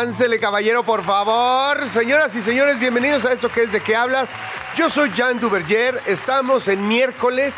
Aváncele, caballero, por favor. Señoras y señores, bienvenidos a esto que es de qué hablas. Yo soy Jan Duverger. Estamos en miércoles.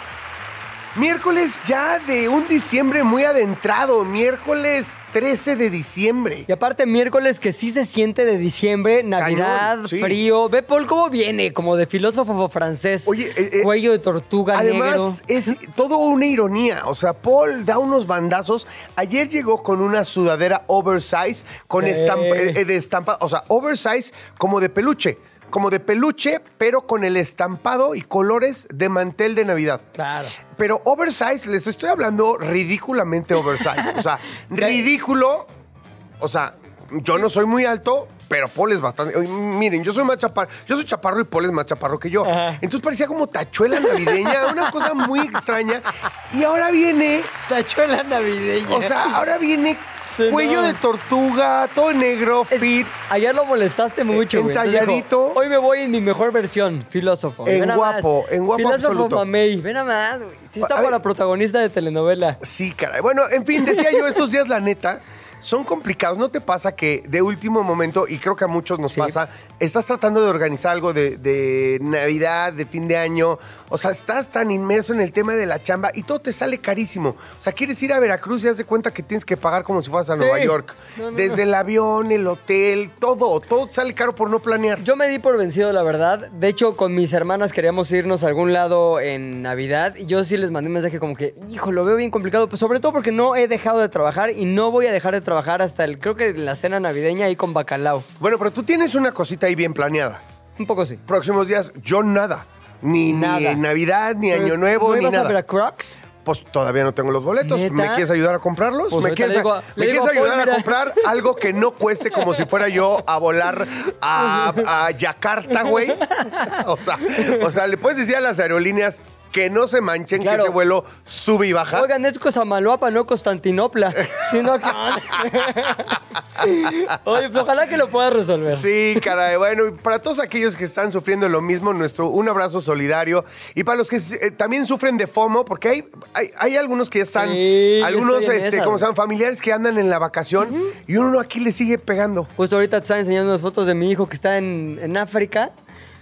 Miércoles ya de un diciembre muy adentrado. Miércoles 13 de diciembre. Y aparte, miércoles que sí se siente de diciembre, Navidad, Cañón, sí. frío. Ve, Paul, cómo viene, como de filósofo francés. Oye, eh, eh, cuello de tortuga negro. Además, es todo una ironía. O sea, Paul da unos bandazos. Ayer llegó con una sudadera oversize, con estampa, eh, de estampa, o sea, oversize como de peluche. Como de peluche, pero con el estampado y colores de mantel de Navidad. Claro. Pero oversize, les estoy hablando ridículamente oversize. O sea, ridículo. O sea, yo no soy muy alto, pero Paul es bastante. Miren, yo soy más chaparro. Yo soy chaparro y Paul es más chaparro que yo. Ajá. Entonces parecía como tachuela navideña, una cosa muy extraña. Y ahora viene, Tachuela navideña. o sea, ahora viene cuello no. de tortuga, todo negro, Es- fit. Ayer lo molestaste mucho, güey. Entalladito. dijo, Hoy me voy en mi mejor versión, filósofo. En Ven guapo, más. en guapo Filósofo absoluto. mamey. Ven nada más, güey. Sí está A para ver. la protagonista de telenovela. Sí, caray. Bueno, en fin, decía yo, estos días, la neta, son complicados. ¿No te pasa que de último momento, y creo que a muchos nos Sí. pasa, estás tratando de organizar algo de, de Navidad, de fin de año? O sea, estás tan inmerso en el tema de la chamba y todo te sale carísimo. O sea, quieres ir a Veracruz y haz de cuenta que tienes que pagar como si fueras a Sí. Nueva York. No, no, Desde no. el avión, el hotel, todo. Todo sale caro por no planear. Yo me di por vencido, la verdad. De hecho, con mis hermanas queríamos irnos a algún lado en Navidad. Y yo sí les mandé un mensaje como que, hijo, lo veo bien complicado. Pues sobre todo porque no he dejado de trabajar y no voy a dejar de trabajar hasta el, creo que la cena navideña ahí con bacalao. Bueno, pero tú tienes una cosita ahí bien planeada. Un poco sí. Próximos días, yo nada. Ni, Nada. ni Navidad, ni Año Nuevo, ¿No ni ibas a nada. Veracruz? Pues todavía no tengo los boletos. ¿Neta? ¿Me quieres ayudar a comprarlos? Pues ¿Me ahorita quieres, le digo- a- le ¿me digo quieres a Paul, ayudar a mira. comprar algo que no cueste como si fuera yo a volar a, a Yakarta, güey? O sea, o sea, le puedes decir a las aerolíneas que no se manchen, Claro. que ese vuelo sube y baja. Oigan, es Cosamaloapa, no Constantinopla. Sino que... Oye, pues ojalá que lo puedas resolver. Sí, caray. Bueno, y para todos aquellos que están sufriendo lo mismo, nuestro un abrazo solidario. Y para los que eh, también sufren de FOMO, porque hay, hay, hay algunos que ya están, Sí, yo algunos, estoy en este, esa, como güey. llaman, familiares que andan en la vacación y uno aquí le sigue pegando. Justo ahorita te estaba enseñando unas fotos de mi hijo que está en, en África.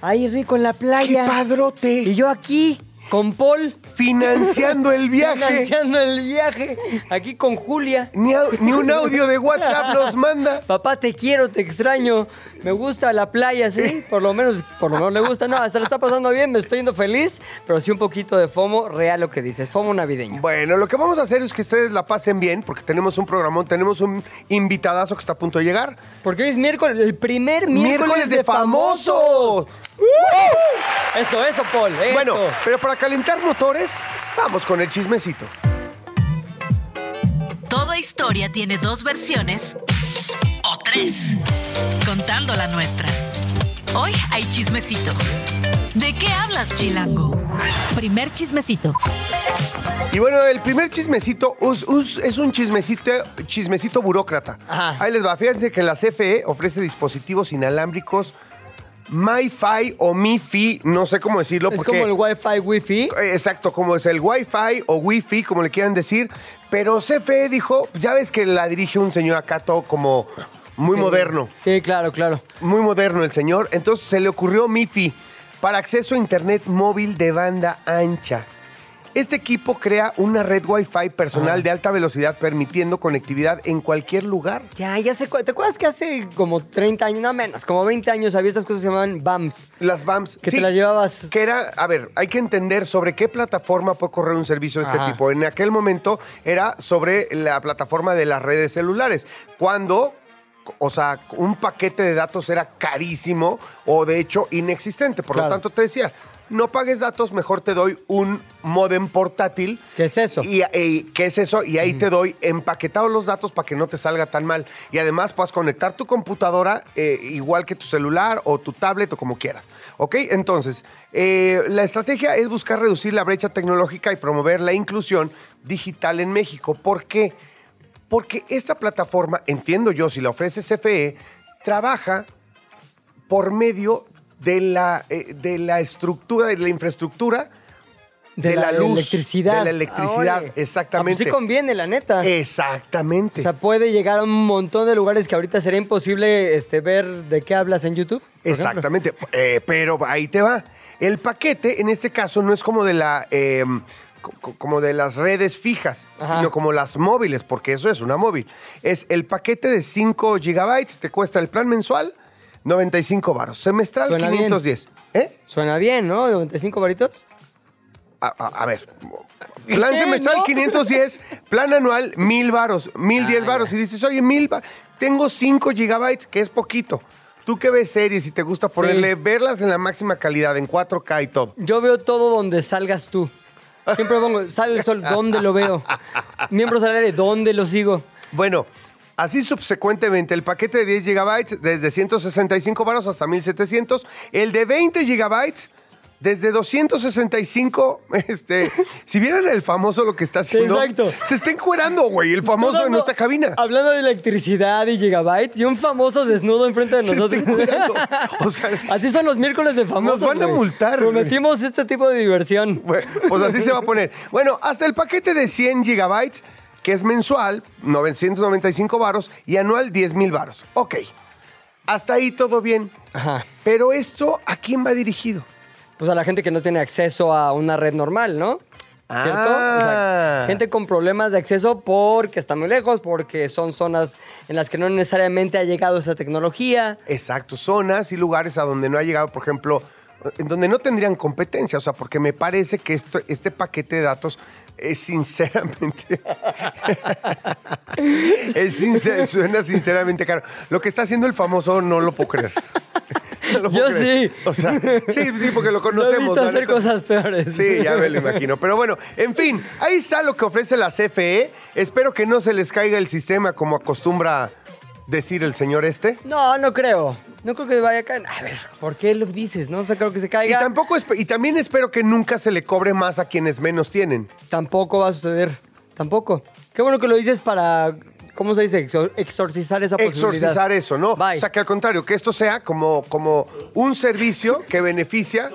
Ahí rico en la ¡Qué playa. padrote! Y yo aquí, con Paul, financiando el viaje. financiando el viaje. Aquí con Julia. Ni, au- ni un audio de WhatsApp nos manda. Papá, te quiero, te extraño. Me gusta la playa, ¿sí? Por lo menos, por lo menos le gusta. No, hasta le está pasando bien, me estoy yendo feliz, pero sí un poquito de FOMO, real lo que dices, FOMO navideño. Bueno, lo que vamos a hacer es que ustedes la pasen bien, porque tenemos un programón, tenemos un invitadazo que está a punto de llegar. Porque hoy es miércoles, el primer miércoles, Miércoles de famosos. famosos. Eso, eso, Paul, eso. Bueno, pero para calentar motores, vamos con el chismecito. Toda historia tiene dos versiones o tres, contando la nuestra. Hoy hay chismecito. ¿De qué hablas, Chilango? Primer chismecito. Y bueno, el primer chismecito us- us- es un chismecito, chismecito burócrata. Ajá. Ahí les va. Fíjense que la CFE ofrece dispositivos inalámbricos MiFi o MiFi, no sé cómo decirlo. es porque, como el Wi-Fi, Wi-Fi. Exacto, como es el Wi-Fi o Wi-Fi, como le quieran decir. Pero CFE dijo, ya ves que la dirige un señor acá todo como muy Sí. moderno. Sí, claro, claro. Muy moderno el señor. Entonces se le ocurrió MiFi para acceso a internet móvil de banda ancha. Este equipo crea una red Wi-Fi personal de alta velocidad permitiendo conectividad en cualquier lugar. Ya, ya sé. ¿Te acuerdas que hace como 30 años, no menos, como 20 años había estas cosas que se llamaban BAMs? Las BAMs. Que sí, te las llevabas. Que era, a ver, hay que entender sobre qué plataforma puede correr un servicio de este Ajá. tipo. En aquel momento era sobre la plataforma de las redes celulares. Cuando, o sea, un paquete de datos era carísimo o de hecho inexistente. Por Claro. lo tanto, te decía, no pagues datos, mejor te doy un modem portátil. ¿Qué es eso? Y, y- ¿Qué es eso? Y ahí te doy empaquetados los datos para que no te salga tan mal. Y además puedas conectar tu computadora eh, igual que tu celular o tu tablet o como quieras. ¿Ok? Entonces, eh, la estrategia es buscar reducir la brecha tecnológica y promover la inclusión digital en México. ¿Por qué? Porque esta plataforma, entiendo yo, si la ofrece CFE, trabaja por medio de la, eh, de la estructura, de la infraestructura de, la, luz, electricidad. de la electricidad, Ah, órale. exactamente. Ah, pues sí conviene, la neta. Exactamente. O sea, puede llegar a un montón de lugares que ahorita sería imposible este, ver de qué hablas en YouTube. Exactamente. Eh, pero ahí te va. El paquete, en este caso, no es como de la. eh, co- co- como de las redes fijas, Ajá. sino como las móviles, porque eso es una móvil. Es el paquete de 5 gigabytes, te cuesta el plan mensual 95 varos, semestral Suena bien. 510. ¿Eh? Suena bien, ¿no? 95 varitos. A, a- a ver. Plan semestral ¿No? 510, plan anual 1000 varos, 1010 Ah, varos. Y dices, oye, 1000 varos, tengo 5 gigabytes, que es poquito. Tú que ves series y te gusta ponerle, verlas en la máxima calidad, en 4K y todo. Yo veo todo donde salgas tú. Siempre pongo, sale el sol, ¿dónde lo veo? Miembros al aire, ¿dónde lo sigo? Bueno, así subsecuentemente, el paquete de 10 gigabytes desde 165 varos hasta 1700, el de 20 gigabytes desde 265, este, si vieran el famoso lo que está haciendo, exacto. se está encuerando, güey, el famoso en nuestra cabina. Hablando de electricidad y gigabytes y un famoso desnudo enfrente de Se está nosotros. encuerando. O sea, Así son los miércoles de famosos. Nos van a multar. Prometimos este tipo de diversión. Bueno, pues así se va a poner. Bueno, hasta el paquete de 100 gigabytes, que es mensual, 995 varos, y anual 10 mil varos. Ok, hasta ahí todo bien. Ajá. Pero esto, ¿a quién va dirigido? Pues a la gente que no tiene acceso a una red normal, ¿no? ¿Cierto? Ah. O sea, gente con problemas de acceso porque está muy lejos, porque son zonas en las que no necesariamente ha llegado esa tecnología. Exacto, zonas y lugares a donde no ha llegado, por ejemplo, en donde no tendrían competencia. O sea, porque me parece que esto, este paquete de datos es sinceramente. es sincer- suena sinceramente caro. Lo que está haciendo el famoso no lo puedo creer. No lo puedo Yo creer. sí. O sea, sí, sí, porque lo No he conocemos. visto la hacer cosas peores. Sí, ya me lo imagino. Pero bueno, en fin, ahí está lo que ofrece la CFE. Espero que no se les caiga el sistema como acostumbra decir el señor este. No, no creo. No creo que vaya a caer. A ver, ¿por qué lo dices? No o sea, creo que se Y, caiga. tampoco espe- y también espero que nunca se le cobre más a quienes menos tienen. Tampoco va a suceder. Tampoco. Qué bueno que lo dices para, ¿cómo se dice? Exor- exorcizar esa posibilidad. Exorcizar eso, ¿no? Bye. O sea, que al contrario, que esto sea como, como un servicio que beneficia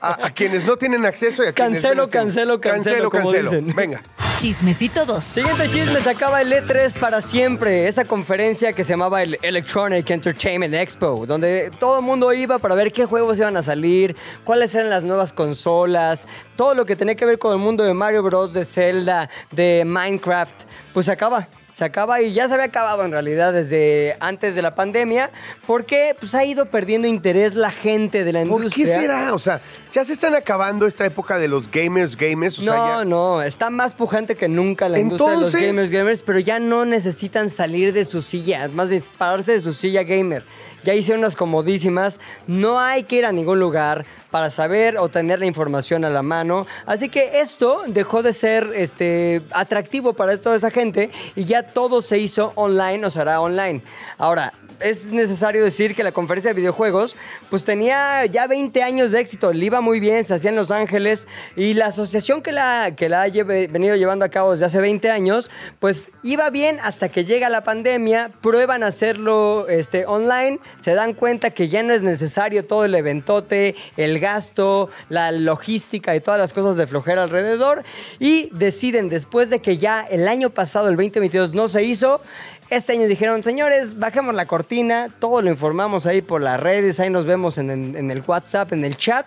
a, a quienes no tienen acceso y a quienes Cancelo, menos tienen. cancelo, cancelo, como dicen. Venga. Chismecito 2. Siguiente chisme, se acaba el E3 para siempre. Esa conferencia que se llamaba el Electronic Entertainment Expo, donde todo el mundo iba para ver qué juegos iban a salir, cuáles eran las nuevas consolas, todo lo que tenía que ver con el mundo de Mario Bros, de Zelda, de Minecraft, pues se acaba. Se acaba y ya se había acabado en realidad desde antes de la pandemia, porque pues ha ido perdiendo interés la gente de la ¿Por qué industria. será? O sea, ya se están acabando esta época de los gamers, gamers. O sea, No, ya- no, está más pujante que nunca la industria de los gamers gamers, pero ya no necesitan salir de su silla, más bien pararse de su silla gamer. Ya hice unas comodísimas, no hay que ir a ningún lugar para saber o tener la información a la mano. Así que esto dejó de ser este, atractivo para toda esa gente y ya todo se hizo online o será online. Ahora, es necesario decir que la conferencia de videojuegos pues tenía ya 20 años de éxito, le iba muy bien, se hacía en Los Ángeles. Y la asociación que la, que la ha venido llevando a cabo desde hace 20 años pues iba bien hasta que llega la pandemia, prueban hacerlo este, online, se dan cuenta que ya no es necesario todo el eventote, el gasto, la logística y todas las cosas de flojera alrededor. Y deciden después de que ya el año pasado, el 2022, no se hizo, este año dijeron, señores, bajemos la cortina, todo lo informamos ahí por las redes, ahí nos vemos en, en- en el WhatsApp, en el chat.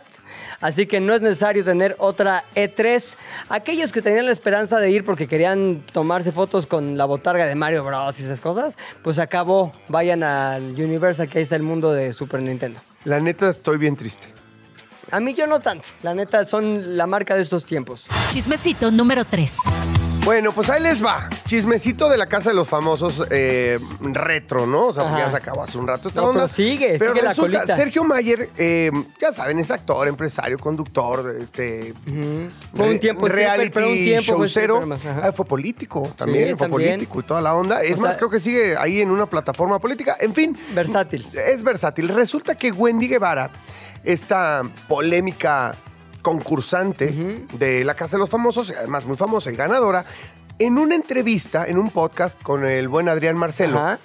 Así que no es necesario tener otra E3. Aquellos que tenían la esperanza de ir porque querían tomarse fotos con la botarga de Mario Bros. y esas cosas, pues acabó. Vayan al Universal, que ahí está el mundo de Super Nintendo. La neta, estoy bien triste. A mí yo no tanto. La neta, son la marca de estos tiempos. Chismecito número 3. Bueno, pues ahí les va. Chismecito de la casa de los famosos eh, retro, ¿no? O sea, porque Ajá. ya se acabó hace un rato esta No, onda. pero sigue, Pero sigue la resulta, colita. Sergio Mayer, eh, ya saben, es actor, empresario, conductor, este. Ujú. Fue un re- tiempo reality pero un tiempo fue showcero. stripper más, ajá. Ah, fue político también, fue también. político y toda la onda. Es O más, sea- creo que sigue ahí en una plataforma política. En fin. Versátil. Es versátil. Resulta que Wendy Guevara, esta polémica concursante de La Casa de los Famosos, además muy famosa y ganadora, en una entrevista, en un podcast con el buen Adrián Marcelo, Ajá.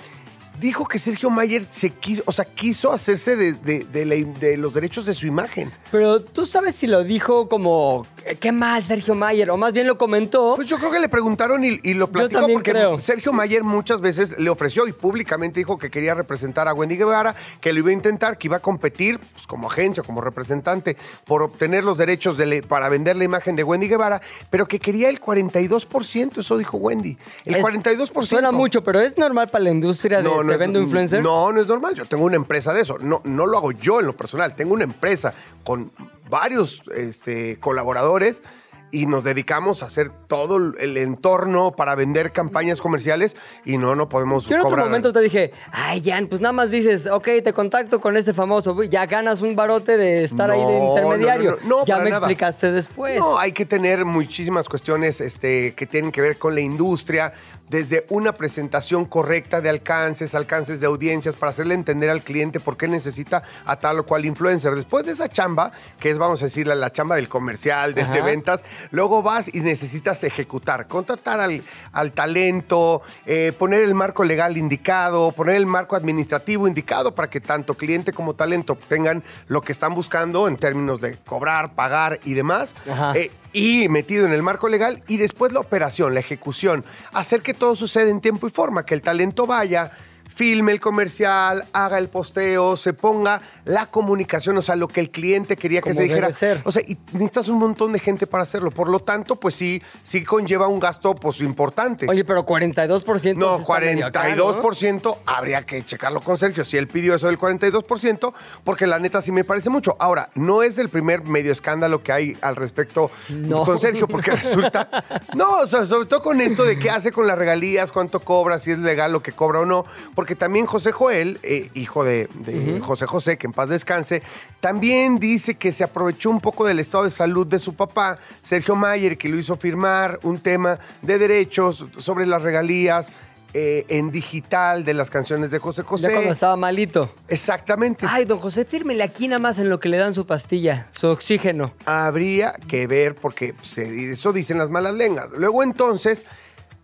Dijo que Sergio Mayer se quiso, o sea, quiso hacerse de, de- de la- de los derechos de su imagen. Pero tú sabes si lo dijo como, ¿qué más, Sergio Mayer? O más bien lo comentó. Pues yo creo que le preguntaron y, y lo platicó porque creo. Sergio Mayer muchas veces le ofreció y públicamente dijo que quería representar a Wendy Guevara, que lo iba a intentar, que iba a competir pues, como agencia, como representante, por obtener los derechos de le- para vender la imagen de Wendy Guevara, pero que quería el 42%, eso dijo Wendy. El Es- 42%. Suena mucho, pero es normal para la industria de te es- vendo influencers. No, no es normal. Yo tengo una empresa de eso. No, no lo hago yo en lo personal. Tengo una empresa con varios este, colaboradores y nos dedicamos a hacer todo el entorno para vender campañas comerciales y no, no podemos Yo en otro cobrar. momento te dije, ay, Jan, pues nada más dices, ok, te contacto con este famoso, ya ganas un barote de estar ahí de No, no, intermediario. no, no, no, ya me nada. explicaste después. No, hay que tener muchísimas cuestiones este, que tienen que ver con la industria, desde una presentación correcta de alcances, alcances de audiencias, para hacerle entender al cliente por qué necesita a tal o cual influencer. Después de esa chamba, que es, vamos a decir, la, la chamba del comercial, del de ventas, luego vas y necesitas ejecutar, contratar al, al talento, eh, poner el marco legal indicado, poner el marco administrativo indicado para que tanto cliente como talento tengan lo que están buscando en términos de cobrar, pagar y demás. Ajá. Eh, y metido en el marco legal y después la operación, la ejecución, hacer que todo suceda en tiempo y forma, que el talento vaya, filme el comercial, haga el posteo, se ponga la comunicación, o sea, lo que el cliente quería que Como se dijera. debe ser. O sea, y necesitas un montón de gente para hacerlo. Por lo tanto, pues sí, sí conlleva un gasto pues importante. Oye, pero 42% No, sí está medio acá, ¿no? 42% habría que checarlo con Sergio. Si él pidió eso del 42%, porque la neta sí me parece mucho. Ahora, no es el primer medio escándalo que hay al respecto No. con Sergio, porque resulta. No, o sea, sobre todo con esto de qué hace con las regalías, cuánto cobra, si es legal lo que cobra o no. Porque también José Joel, eh, hijo de, de José José, que en paz descanse, también dice que se aprovechó un poco del estado de salud de su papá, Sergio Mayer, que lo hizo firmar un tema de derechos sobre las regalías. eh, en digital de las canciones de José José. Ya cuando estaba malito. Exactamente. Ay, don José, fírmele aquí nada más en lo que le dan su pastilla, su oxígeno. Habría que ver, porque eso dicen las malas lenguas. Luego entonces,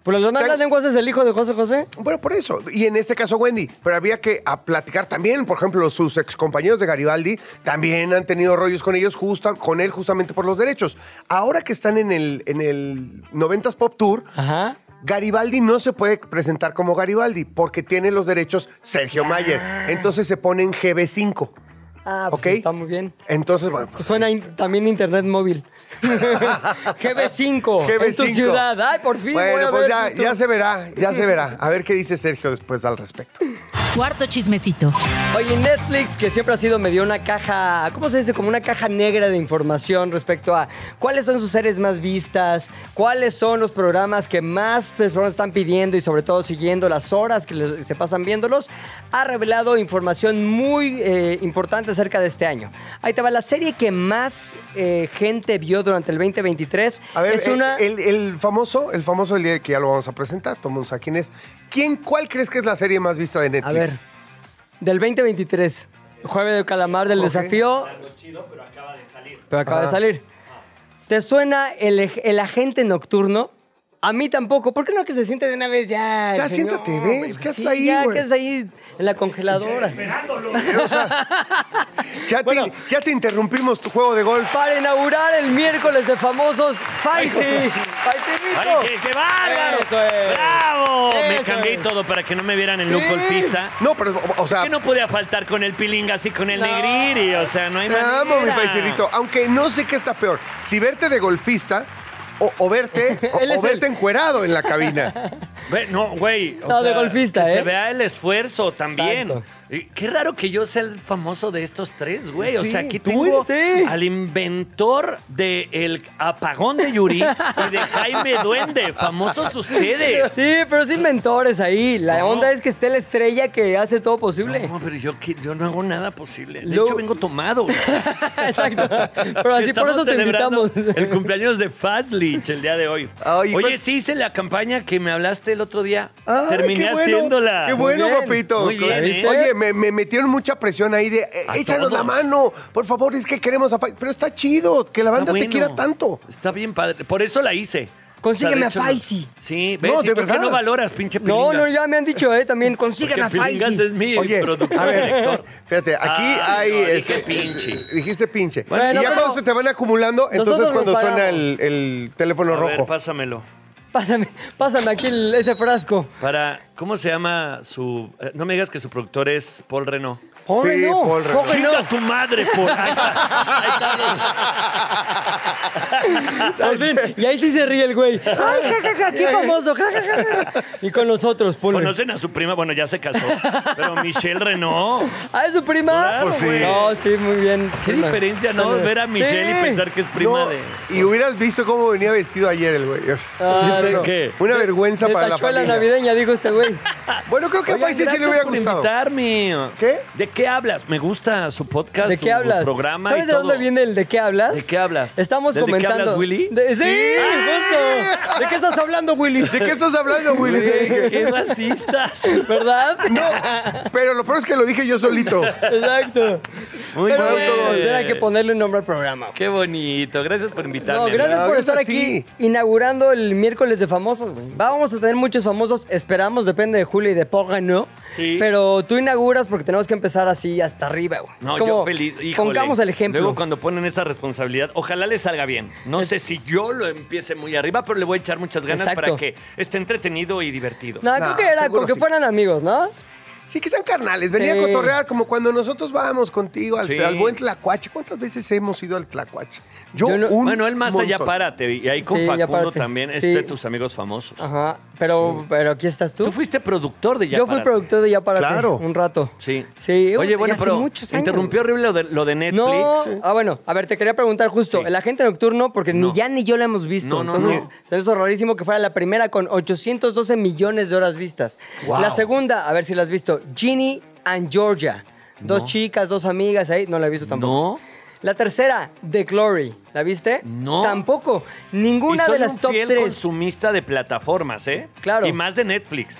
¿Por las demás Tengo- lenguas es el hijo de José José? bueno, por eso. Y en este caso, Wendy. Pero había que a platicar también, por ejemplo, sus excompañeros de Garibaldi también han tenido rollos con ellos, justa- con él justamente por los derechos. Ahora que están en el, en el 90s Pop Tour, Ajá. Garibaldi no se puede presentar como Garibaldi porque tiene los derechos Sergio Mayer. Entonces se pone en GB5. Ah, pues ¿Ok? está muy bien. Entonces, bueno, pues, Suena in- también internet móvil. GB5, en tu GB5. ciudad. Ay, por fin voy Bueno, a pues ver. ya, ya se verá, ya se verá. A ver qué dice Sergio después al respecto. Cuarto chismecito. Oye, Netflix, que siempre ha sido medio una caja, ¿cómo se dice? Como una caja negra de información respecto a cuáles son sus series más vistas, cuáles son los programas que más personas están pidiendo y sobre todo siguiendo las horas que les- se pasan viéndolos, ha revelado información muy eh, importante acerca de este año. Ahí te va, la serie que más eh, gente vio durante el 2023 A ver, es el, una... el- el famoso, el famoso el día que ya lo vamos a presentar, tomamos a quién es. ¿Quién, cuál crees que es la serie más vista de Netflix? a ver, del 2023. Jueves de Calamar del desafío. Pero acaba de Ajá. salir. ¿Te suena el, el agente nocturno? A mí tampoco. ¿Por qué no que se siente de una vez ya? Ya el siéntate, señor, ve? ¿qué haces Sí, ahí, Ya, güey? ¿qué haces ahí en la congeladora? O sea, ya, Bueno. te, ya te interrumpimos tu juego de golf. Para inaugurar el miércoles de famosos, Faisy. Faisy ¡Ay, qué, qué bárbaro! Eso es. ¡Bravo! Me cambié es. todo para que no me vieran el look Sí. golfista. No, pero, o sea, Que no podía faltar con el pilinga así con el No. negriri, o sea, no hay te manera. amo, mi paiserito. Aunque no sé qué está peor. Si verte de golfista o, o verte, o, verte el- encuerado en la cabina. No, güey. o No, de golfista, que ¿eh? Se vea el esfuerzo también. Exacto. Qué raro que yo sea el famoso de estos tres, güey. O Sí, sea, aquí tú tengo sí. al inventor del apagón de Yuri y de Jaime Duende. Famosos ustedes. Sí, pero sin mentores ahí. La No. onda es que esté la estrella que hace todo posible. No, pero yo, no hago nada posible. De Yo- hecho, vengo tomado. güey. Exacto. Pero así por Estamos eso te celebrando invitamos. El cumpleaños de Fazlich el día de hoy. Ay, Oye, ¿cuál- sí hice la campaña que me hablaste el otro día. Ay, Terminé qué bueno, haciéndola. Qué bueno, Muy bien, papito. muy bien, ¿eh? Oye, me, me metieron mucha presión ahí de, eh, A échanos la mano, por favor, es que queremos a Fa-". Pero está chido, que la banda te bueno. quiera tanto. Está bien padre. Por eso la hice. Consígueme a Faisy. Sí, ves, No, ¿Y de tú qué verdad. no valoras, pinche No, pilingas? no, ya me han dicho, ¿eh? También consígueme a Porque Pilingas Faisy. es mi Oye, productor, a ver, director. fíjate, aquí Ay, hay... no, dije este, pinche. Dijiste pinche. Bueno, y ya pero cuando se te van acumulando, entonces nosotros cuando nos suena el, el teléfono A ver, rojo. pásamelo. Pásame, pásame aquí ese frasco. Para, ¿cómo se llama su...? eh, No me digas que su productor es Paul Renault. Pobre Sí, no, Paul Renault. pobre no. ¡Chinga tu madre, Paul! Ahí está, ahí está. Fin, y ahí sí se ríe el güey. Ay, ja, ja, ja, qué famoso. ja, ja, ja, ja. Y con nosotros, ponle. Conocen a su prima, bueno, ya se casó, pero Michelle Renault. Ah, ¿es su prima? Claro, Pues sí. güey. No, sí, muy bien. Qué diferencia, ¿no? Ver a Michelle y Sí. pensar que es prima No, de... Y hubieras visto cómo venía vestido ayer el güey. Ah, ¿De no. qué? Una vergüenza De para la tachuela familia. navideña, dijo este güey. Bueno, creo que a Oigan, Faisy sí le hubiera gustado. invitarme. ¿Qué? ¿De qué hablas? Me gusta su podcast, ¿De qué hablas? programa ¿Sabes y de dónde viene el de qué hablas? ¿De qué hablas? Estamos ¿Del de qué comentando. hablas, Willy? De- sí, justo. ¿De qué estás hablando, Willy? ¿De qué estás hablando, Willy? ¡Qué racistas! ¿Verdad? No, pero lo peor es que lo dije yo solito. Exacto. Muy Pero bien. bueno, pues era que ponerle un nombre al programa. Qué bonito. Gracias por invitarme. No, gracias por estar a aquí inaugurando el miércoles de famosos. Vamos a tener muchos famosos, esperamos, depende de Julio y de Porra, ¿no? Sí. Pero tú inauguras porque tenemos que empezar así hasta arriba, güey. No, es como, yo feliz. Híjole. Pongamos el ejemplo. Luego cuando ponen esa responsabilidad, ojalá les salga bien. No sé si yo lo empiece muy arriba, pero le voy a echar muchas ganas Exacto. para que esté entretenido y divertido. No, No, creo que era con que sí. fueran amigos, ¿no? Sí, que sean carnales. Venía Sí. a cotorrear como cuando nosotros vamos contigo al, Sí. al buen Tlacuache. ¿Cuántas veces hemos ido al Tlacuache? Yo, Yo no- un bueno, él más allá montón. párate. Y ahí con Sí, Facundo también, es Sí. de tus amigos famosos. Ajá. Pero, pero aquí estás tú. Tú fuiste productor de Ya Yo fui Párate. productor de Ya Párate Claro. un rato. Sí. Sí, Oye, bueno, pero muchos años. interrumpió horrible lo de, lo de Netflix. No, ah, bueno, a ver, te quería preguntar justo, Sí. el agente nocturno, porque No. ni ya ni yo la hemos visto. No, no, entonces, no. se me hizo rarísimo que fuera la primera con 812 millones de horas vistas. Wow. La segunda, a ver si la has visto, Ginny and Georgia. Dos No. chicas, dos amigas ahí, no la he visto tampoco. No. La tercera, The Glory, ¿la viste? No. Tampoco. Ninguna y soy de las un top fiel consumista de plataformas, ¿eh? Claro. Y más de Netflix.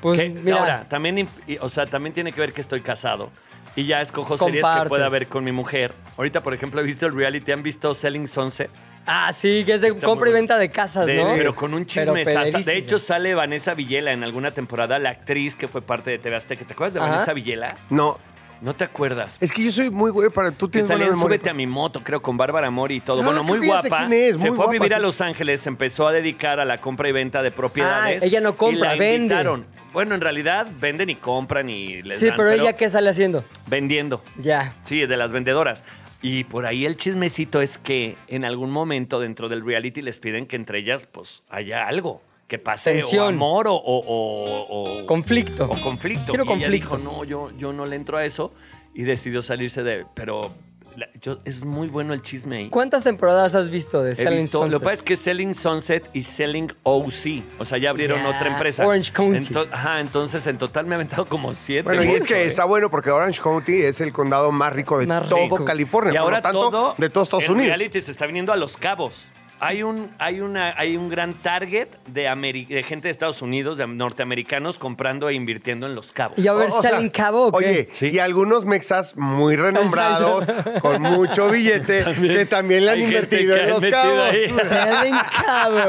Pues Que, mira, Ahora, también, imp- y- o sea, también tiene que ver que estoy casado. Y ya escojo series que Compartes. pueda ver con mi mujer. Ahorita, por ejemplo, he visto el reality. ¿Han visto Selling Sunset? Ah, sí, que es de Está compra y bueno. venta de casas, De- ¿no? Pero con un Pero chisme. De pederísimo. hecho, sale Vanessa Villela en alguna temporada, la actriz que fue parte de TV Azteca. ¿Te acuerdas de Ajá. Vanessa Villela? No, No te acuerdas. es que yo soy muy güey para... Tú Que tienes salía buena en memoria. Súbete a mi moto, creo, con Bárbara Mori y todo. Ah, bueno, muy guapa. quién es, se muy fue guapa, a vivir a sí. Los Ángeles, se empezó a dedicar a la compra y venta de propiedades. Ah, ella no compra, y la vende. invitaron. Bueno, en realidad venden y compran y les Sí, dan, pero ella, ¿qué sale haciendo? Vendiendo. Ya. Sí, de las vendedoras. Y por ahí el chismecito es que en algún momento dentro del reality les piden que entre ellas pues haya algo. Que pase o amor o, o- o- o- Conflicto. O conflicto. Quiero y ella conflicto. dijo, no, yo, yo no le entro a eso. Y decidió salirse de... Pero la- yo- es muy bueno el chisme ahí. ¿Cuántas temporadas has visto de He Selling visto- lo Sunset? que pasa es que Selling Sunset y Selling OC. O sea, ya abrieron otra empresa. Orange County. Ento- ajá, entonces en total me ha aventado como siete. Bueno, y es ocho, que ¿eh? está bueno porque Orange County es el condado más rico de Más todo rico. California. Y por ahora lo tanto, todo de todos Estados el Unidos. reality se está viniendo a Los Cabos. Hay un, hay una, hay un gran target de, ameri- de gente de Estados Unidos, de norteamericanos, comprando e invirtiendo en Los Cabos. ¿Y a ver, O- o sea, Selling Cabo o qué? Oye, Sí. y algunos mexas muy renombrados, con mucho billete, que también le han Hay gente invertido que en ha los metido cabos. ahí. Selling Cabo.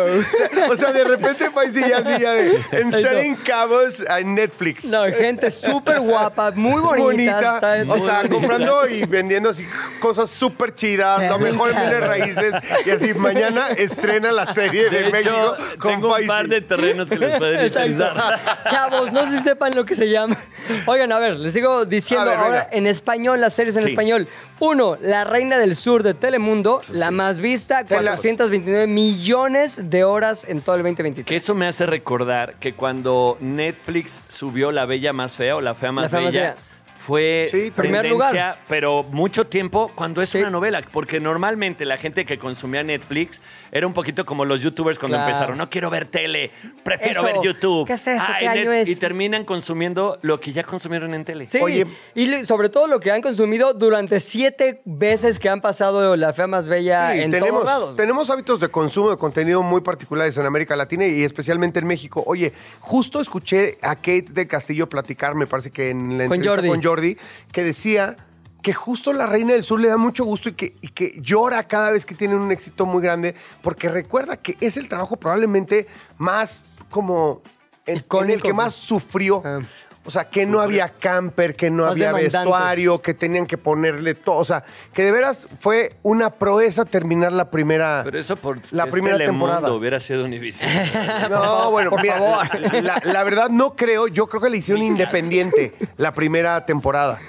O sea, de repente Paisi ya así ya de en Selling Cabos en Netflix. No, gente súper guapa, muy bonita. bonita, está- o muy sea, bonita. comprando y vendiendo así cosas súper chidas, lo mejor en bienes raíces y así mañana estrena la serie de, De México hecho, con tengo un par de terrenos que les pueden interesar. Chavos, no sé si sepan lo que se llama. Oigan, a ver, les sigo diciendo ver, ahora venga. en español, las series en Sí. español. Uno, La Reina del Sur de Telemundo, la más vista, Te la- 429 millones de horas en todo el 2023. Que eso me hace recordar que cuando Netflix subió La Bella Más Fea o La Fea Más La Fea Más Bella, Fea. Fue Sí, primer lugar. pero mucho tiempo cuando es Sí. una novela. Porque normalmente la gente que consumía Netflix era un poquito como los youtubers cuando Claro. empezaron. No quiero ver tele, prefiero Eso, ver YouTube. ¿qué es eso? ¿Qué año es? Y terminan consumiendo lo que ya consumieron en tele. Sí, Oye. y sobre todo lo que han consumido durante siete veces que han pasado La Fea Más Bella Sí, en tenemos, todos lados. tenemos hábitos de consumo de contenido muy particulares en América Latina y especialmente en México. Oye, justo escuché a Kate del Castillo platicar, me parece que en la Con entrevista Jordi. con Jordi, que decía que justo la Reina del Sur le da mucho gusto y que, y que llora cada vez que tienen un éxito muy grande, porque recuerda que es el trabajo probablemente más como en, en el que más sufrió. Ah. O sea, que no había camper, que no Más había demandante. vestuario, que tenían que ponerle todo. O sea, que de veras fue una proeza terminar la primera. Pero eso por La es primera Telemundo, temporada. hubiera sido Univision. No, bueno, Por mira, favor. La, la verdad no creo, yo creo que le hicieron independiente la primera temporada.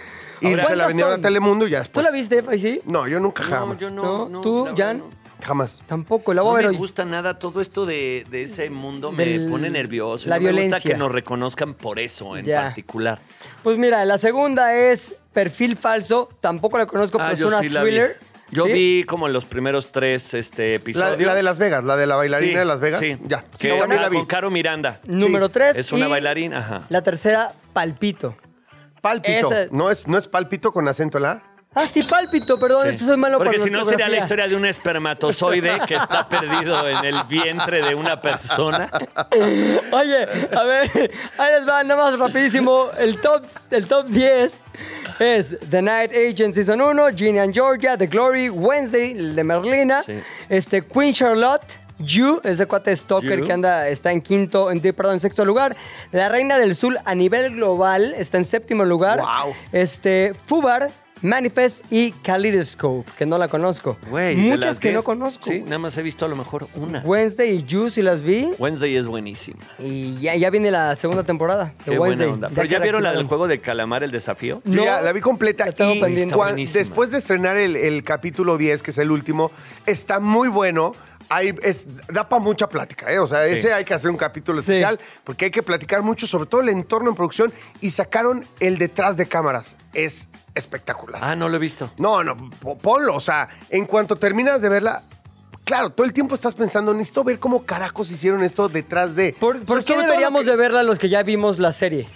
Y se la ¿Cuántas vendieron a? Telemundo y ya ¿Tú después. la viste, Faisy? No, yo nunca no, jamás. yo no. ¿No? no, ¿Tú, Jan? no. Jamás. Tampoco, la voy No a ver me hoy. gusta nada todo esto de, de ese mundo, me Del- pone nervioso. la no me violencia. gusta que nos reconozcan por eso en Ya. particular. Pues mira, la segunda es Perfil Falso. Tampoco la conozco, Ah, pero es una sí la vi. thriller. Yo ¿Sí? vi como los primeros tres este, episodios. la de Las Vegas, la de la bailarina Sí, de Las Vegas. Sí, Ya, sí, Que- también la vi. Con Caro Miranda. Número Sí. tres. Es una y bailarina, ajá. La tercera, Palpito. Pálpito. Esa- ¿No, es, ¿No es pálpito con acento en la A? Ah, sí, Pálpito, perdón, es que soy malo Porque para si no sería la ortografía. historia de un espermatozoide que está perdido en el vientre de una persona. Oye, a ver, ahí les va, nada más rapidísimo. El top, el top 10 es The Night Agent Season 1, Ginny and Georgia, The Glory, Wednesday, el de Merlina, Sí. este, Queen Charlotte, You, ese cuate Stalker You. que anda, está en quinto, en, perdón, en sexto lugar. La Reina del Sur a nivel global está en séptimo lugar. Wow. Este, Fubar, Manifest y Kaleidoscope, que no la conozco. Güey, Muchas que no 10, conozco. Sí, nada más he visto a lo mejor una. Wednesday y You sí las vi. Wednesday es buenísima. Y ya, ya viene la segunda temporada de Qué Wednesday. buena onda. ¿Pero ya vieron la del juego de calamar, el desafío? Yo No, ya la vi completa y pendiente. cuan- Buenísima. después de estrenar el, el capítulo 10, que es el último, está muy bueno. Hay, es, da para mucha plática, ¿eh? O sea, Sí. ese hay que hacer un capítulo Sí. especial porque hay que platicar mucho sobre todo el entorno en producción y sacaron el detrás de cámaras. Es espectacular. Ah, no lo he visto. No, no, po- ponlo. O sea, en cuanto terminas de verla, claro, todo el tiempo estás pensando, necesito ver cómo carajos hicieron esto detrás de. ¿Por, por qué deberíamos que- de verla los que ya vimos la serie?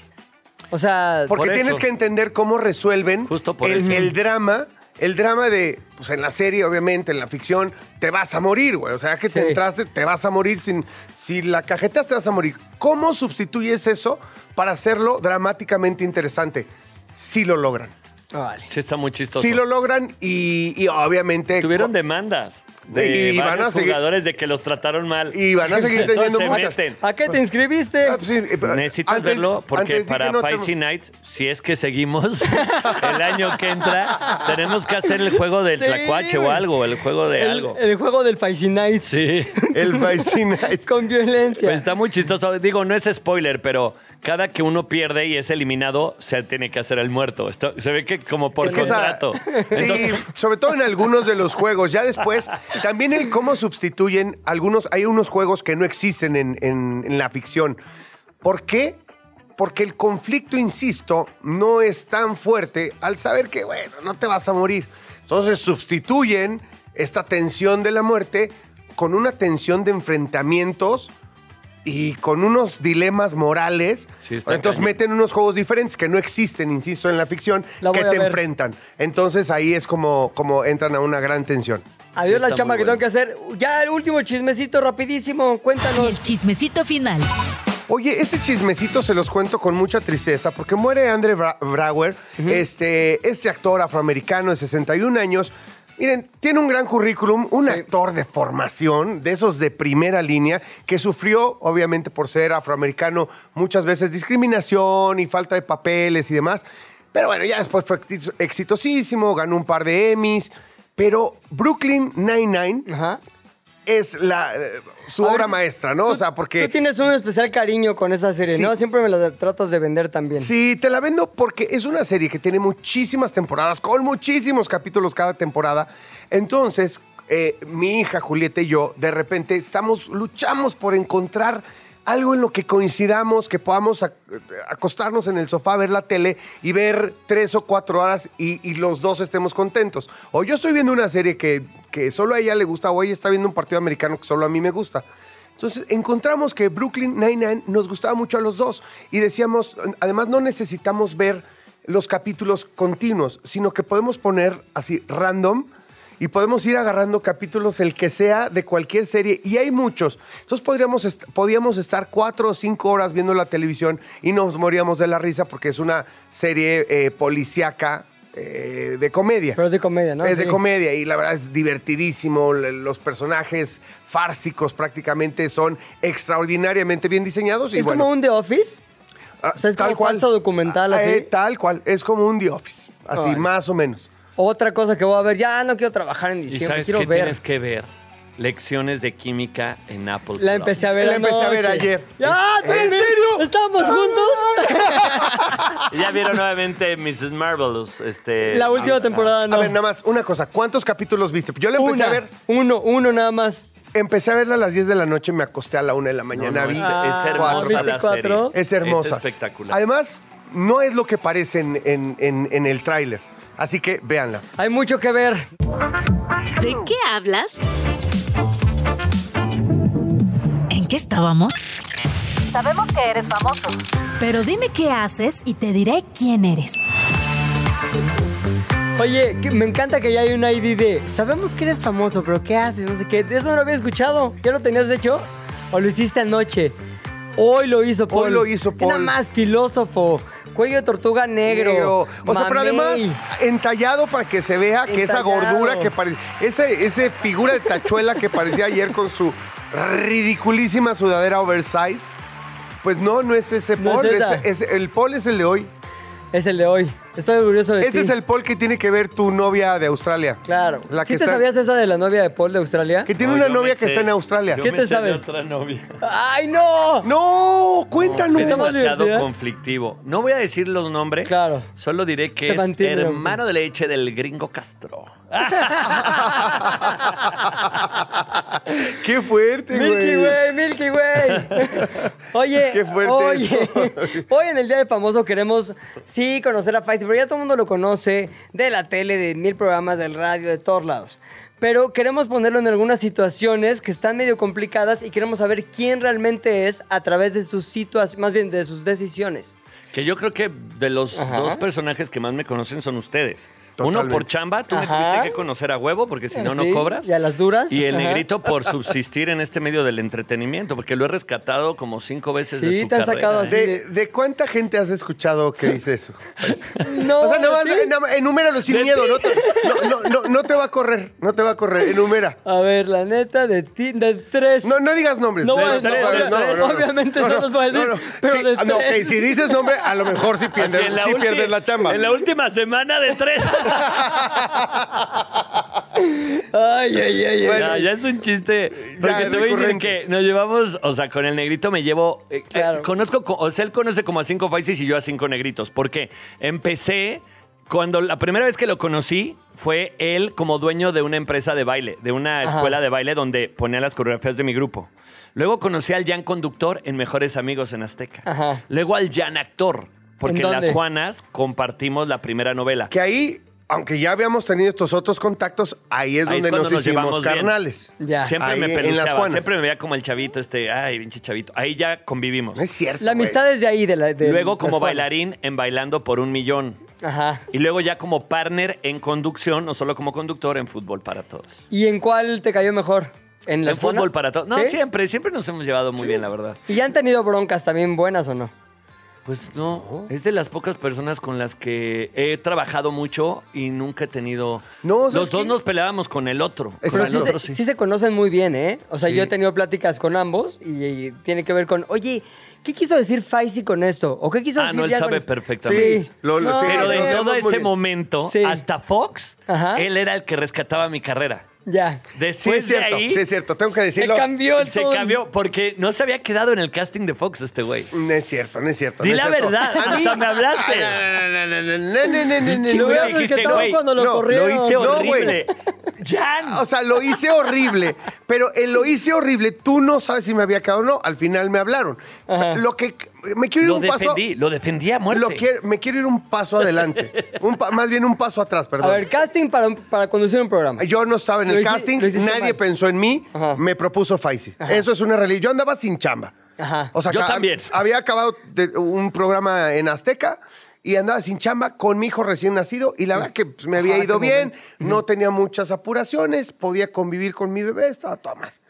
O sea, Porque Por tienes que entender cómo resuelven Justo por el drama. El drama de, pues en la serie, obviamente, en la ficción, te vas a morir, güey. O sea, que te entraste, te vas a morir sin. Si la cajeteas, te vas a morir. ¿Cómo sustituyes eso para hacerlo dramáticamente interesante? Sí lo logran. vale. Sí está muy chistoso. Sí lo logran y, y obviamente. Tuvieron demandas de Y van varios a seguir- jugadores de que los trataron mal. Y van a seguir teniendo se muchas. meten. ¿A qué te inscribiste? Ah, pues sí, eh, Necesitas antes- verlo porque para no te- Spicy Nights, si es que seguimos el año que entra, tenemos que hacer el juego del Sí, tlacuache o algo, el juego de el, algo. el juego del Fighting Nights. Sí. El Vice Night. Con violencia. Pues está muy chistoso. Digo, no es spoiler, pero cada que uno pierde y es eliminado, se tiene que hacer el muerto. Esto, se ve que como por Es que esa- contrato. sí, Entonces, sobre todo en algunos de los juegos. Ya después, también el cómo sustituyen algunos. Hay unos juegos que no existen en, en- en la ficción. ¿Por qué? Porque el conflicto, insisto, no es tan fuerte al saber que, bueno, no te vas a morir. Entonces sustituyen esta tensión de la muerte con una tensión de enfrentamientos y con unos dilemas morales. Sí, está Entonces cañón. meten unos juegos diferentes que no existen, insisto, en la ficción, La que voy a te ver. enfrentan. Entonces ahí es como, como entran a una gran tensión. Adiós Sí, la está chamba muy que bueno. tengo que hacer. Ya el último chismecito rapidísimo. Y el Cuéntanos. chismecito final. Oye, este chismecito se los cuento con mucha tristeza porque muere Andre Bra- Brower, este, este actor afroamericano de 61 años. Miren, tiene un gran currículum, un Sí. actor de formación, de esos de primera línea, que sufrió, obviamente por ser afroamericano, muchas veces discriminación y falta de papeles y demás. Pero bueno, ya después fue exi- exitosísimo, ganó un par de Emmys. Pero Brooklyn Nine-Nine es la, eh, su A ver, obra maestra, ¿no? o sea, porque... Tú tienes un especial cariño con esa serie, Sí. ¿no? Siempre me la tratas de vender también. Sí, te la vendo porque es una serie que tiene muchísimas temporadas, con muchísimos capítulos cada temporada. Entonces, eh, mi hija Julieta y yo, de repente, estamos, luchamos por encontrar algo en lo que coincidamos, que podamos ac- acostarnos en el sofá, ver la tele y ver tres o cuatro horas y, y los dos estemos contentos. O yo estoy viendo una serie que, que solo a ella le gusta, o ella está viendo un partido americano que solo a mí me gusta. Entonces encontramos que Brooklyn Nine-Nine nos gustaba mucho a los dos y decíamos, además no necesitamos ver los capítulos continuos, sino que podemos poner así random y podemos ir agarrando capítulos el que sea de cualquier serie y hay muchos. Entonces podríamos est- podíamos estar cuatro o cinco horas viendo la televisión y nos moríamos de la risa porque es una serie eh, policíaca eh, de comedia. Pero es de comedia, ¿no? Es de comedia y la verdad es divertidísimo. Los personajes fársicos prácticamente son extraordinariamente bien diseñados. Y Es bueno, como un The Office. ah, o sea, es como falso documental, Ah, así. eh, tal cual, es como un The Office, así Ay. más o menos. Otra cosa que voy a ver, ya no quiero trabajar en ¿Y diciembre, sabes quiero qué ver. tienes que ver? Lecciones de química en Apple La Plus. empecé a ver La la empecé a ver ayer. ¡Ya! ¿En serio? ¿Estamos juntos? Ya vieron nuevamente Mrs. Marvelous. Este, La última temporada no. A ver, nada más, una cosa, ¿cuántos capítulos viste? Yo la empecé Una, a ver, Uno, uno nada más. empecé a verla a las 10 de la noche, me acosté a la 1 de la mañana. no, vi es, es hermosa ¿viste la cuatro? serie. Es hermosa. Es espectacular. Además, no es lo que parece en, en- en- en el tráiler. Así que véanla. Hay mucho que ver. ¿De qué hablas? ¿En qué estábamos? Sabemos que eres famoso. Pero dime qué haces y te diré quién eres. Oye, que- me encanta que ya hay un ID de. Sabemos que eres famoso, pero ¿qué haces? No sé qué. Eso no lo había escuchado. ¿Ya lo tenías hecho? ¿O lo hiciste anoche? Hoy lo hizo Paul. Hoy lo hizo Paul. más filósofo. Cuello de tortuga negro. Negro. O sea, pero además entallado para que se vea que esa gordura que parece. Ese, ese figura de tachuela que parecía ayer con su ridiculísima sudadera oversize. Pues no, no es ese No Paul. esa. es- es- el Paul es el de hoy. Es el de hoy. Estoy orgulloso de ti. Ese es el Paul que tiene que ver tu novia de Australia. Claro. La ¿Sí que te está- sabías esa de la novia de Paul de Australia? Que tiene No, una yo me novia que sé- está en Australia. yo ¿Qué me te sé de sabes? otra novia. ¡Ay, no! No, cuéntanos. Es demasiado divertida. conflictivo. No voy a decir los nombres. Claro. Solo diré que Se es mantiene, hermano de leche del gringo Castro. Qué fuerte, Milky güey. Way, Milky Way. Oye, Qué fuerte oye, eso. hoy en el Día del Famoso queremos, sí, conocer a Faisy, pero ya todo el mundo lo conoce de la tele, de mil programas, del radio, de todos lados. Pero queremos ponerlo en algunas situaciones que están medio complicadas y queremos saber quién realmente es a través de sus situaciones, más bien de sus decisiones. Que yo creo que de los Ajá. dos personajes que más me conocen son ustedes. Uno por chamba, tú me Ajá. tuviste que conocer a huevo porque si no, no Sí, cobras. Y a las duras. Y el Ajá. negrito por subsistir en este medio del entretenimiento, porque lo he rescatado como cinco veces de Sí, su te han carrera, sacado ¿eh? así. ¿De, de cuánta gente has escuchado que dice eso? No, o sea, nada más, ¿sí? nada más, enuméralo sin ¿De miedo. No te, no, no, no, no te va a correr, no te va a correr. Enumera. A ver, la neta, de ti, de tres. No, no digas nombres. No voy a- no, obvia- obviamente no los voy a decir, pero Sí, de ah, no, ok, tres. si dices nombre, a lo mejor sí pierdes, Así en la sí ulti- pierdes la chamba. En la última semana de tres. Ay, ay, ay, ay. Bueno, ya, ya es un chiste. Porque te voy a decir que nos llevamos, o sea, con el negrito me llevo. eh, eh, conozco, co- o sea, él conoce como a cinco Faisys y yo a cinco negritos. Porque empecé. Cuando la primera vez que lo conocí fue él como dueño de una empresa de baile, de una Ajá. escuela de baile donde ponía las coreografías de mi grupo. Luego conocí al Jan Conductor en Mejores Amigos en Azteca. Ajá. Luego al Jan Actor, porque ¿En? Las Juanas compartimos la primera novela. Que ahí, aunque ya habíamos tenido estos otros contactos, ahí es Ahí donde nos, nos hicimos carnales. Ya. Siempre Ahí me en Las peluceaba, Juanas. siempre me veía como el chavito este, ay, pinche chavito. Ahí ya convivimos. No es cierto. La amistad es de ahí, de la. de Luego como Juanas. bailarín en Bailando por un Millón. Ajá. Y luego ya como partner en conducción, no solo como conductor, en Fútbol para Todos. ¿Y en cuál te cayó mejor? ¿En las en Fútbol para Todos. No, ¿Sí? siempre, siempre nos hemos llevado muy bien, la verdad. ¿Y ya han tenido broncas también buenas o no? Pues no, es de las pocas personas con las que he trabajado mucho y nunca he tenido... No, ¿sabes Los dos qué? nos peleábamos con el otro. Es- Con Pero el sí, otro, se, sí. sí se conocen muy bien, ¿eh? O sea, Sí. yo he tenido pláticas con ambos y, y tiene que ver con, oye, ¿qué quiso decir Faisy con esto? ¿O qué quiso Ah, decir no, él ya sabe perfectamente. Sí, lo- lo- No, sí, Pero sabemos todo ese momento, Sí. hasta Fox, Ajá. él era el que rescataba mi carrera. Ya. Después sí, es cierto, de sí, es cierto. Tengo que decirlo. Se cambió el Se cambió porque no se había quedado en el casting de Fox este güey. No es cierto, no es cierto. Di la verdad, hasta me hablaste. No, no, no, no, no, no, no, no. no, cuando lo, no, lo hice horrible. Jan. O sea, lo hice horrible. Pero el lo hice horrible, tú no sabes si me había quedado o no. Al final me hablaron. Lo que me quiero ir lo un paso. defendí, lo defendí a muerte. Lo quiero- me quiero ir un paso adelante. Un pa- más bien un paso atrás, A perdón. ver, casting para, para conducir un programa. Yo no estaba en Lo el casting, nadie mal. pensó en mí, Ajá. me propuso Faisy. Eso es una realidad. Yo andaba sin chamba. Ajá. O sea, Yo también. Había acabado de- un programa en Azteca y andaba sin chamba con mi hijo recién nacido y la verdad que pues, me había Ajá, ido bien, momento. no tenía muchas apuraciones, podía convivir con mi bebé, estaba todo más.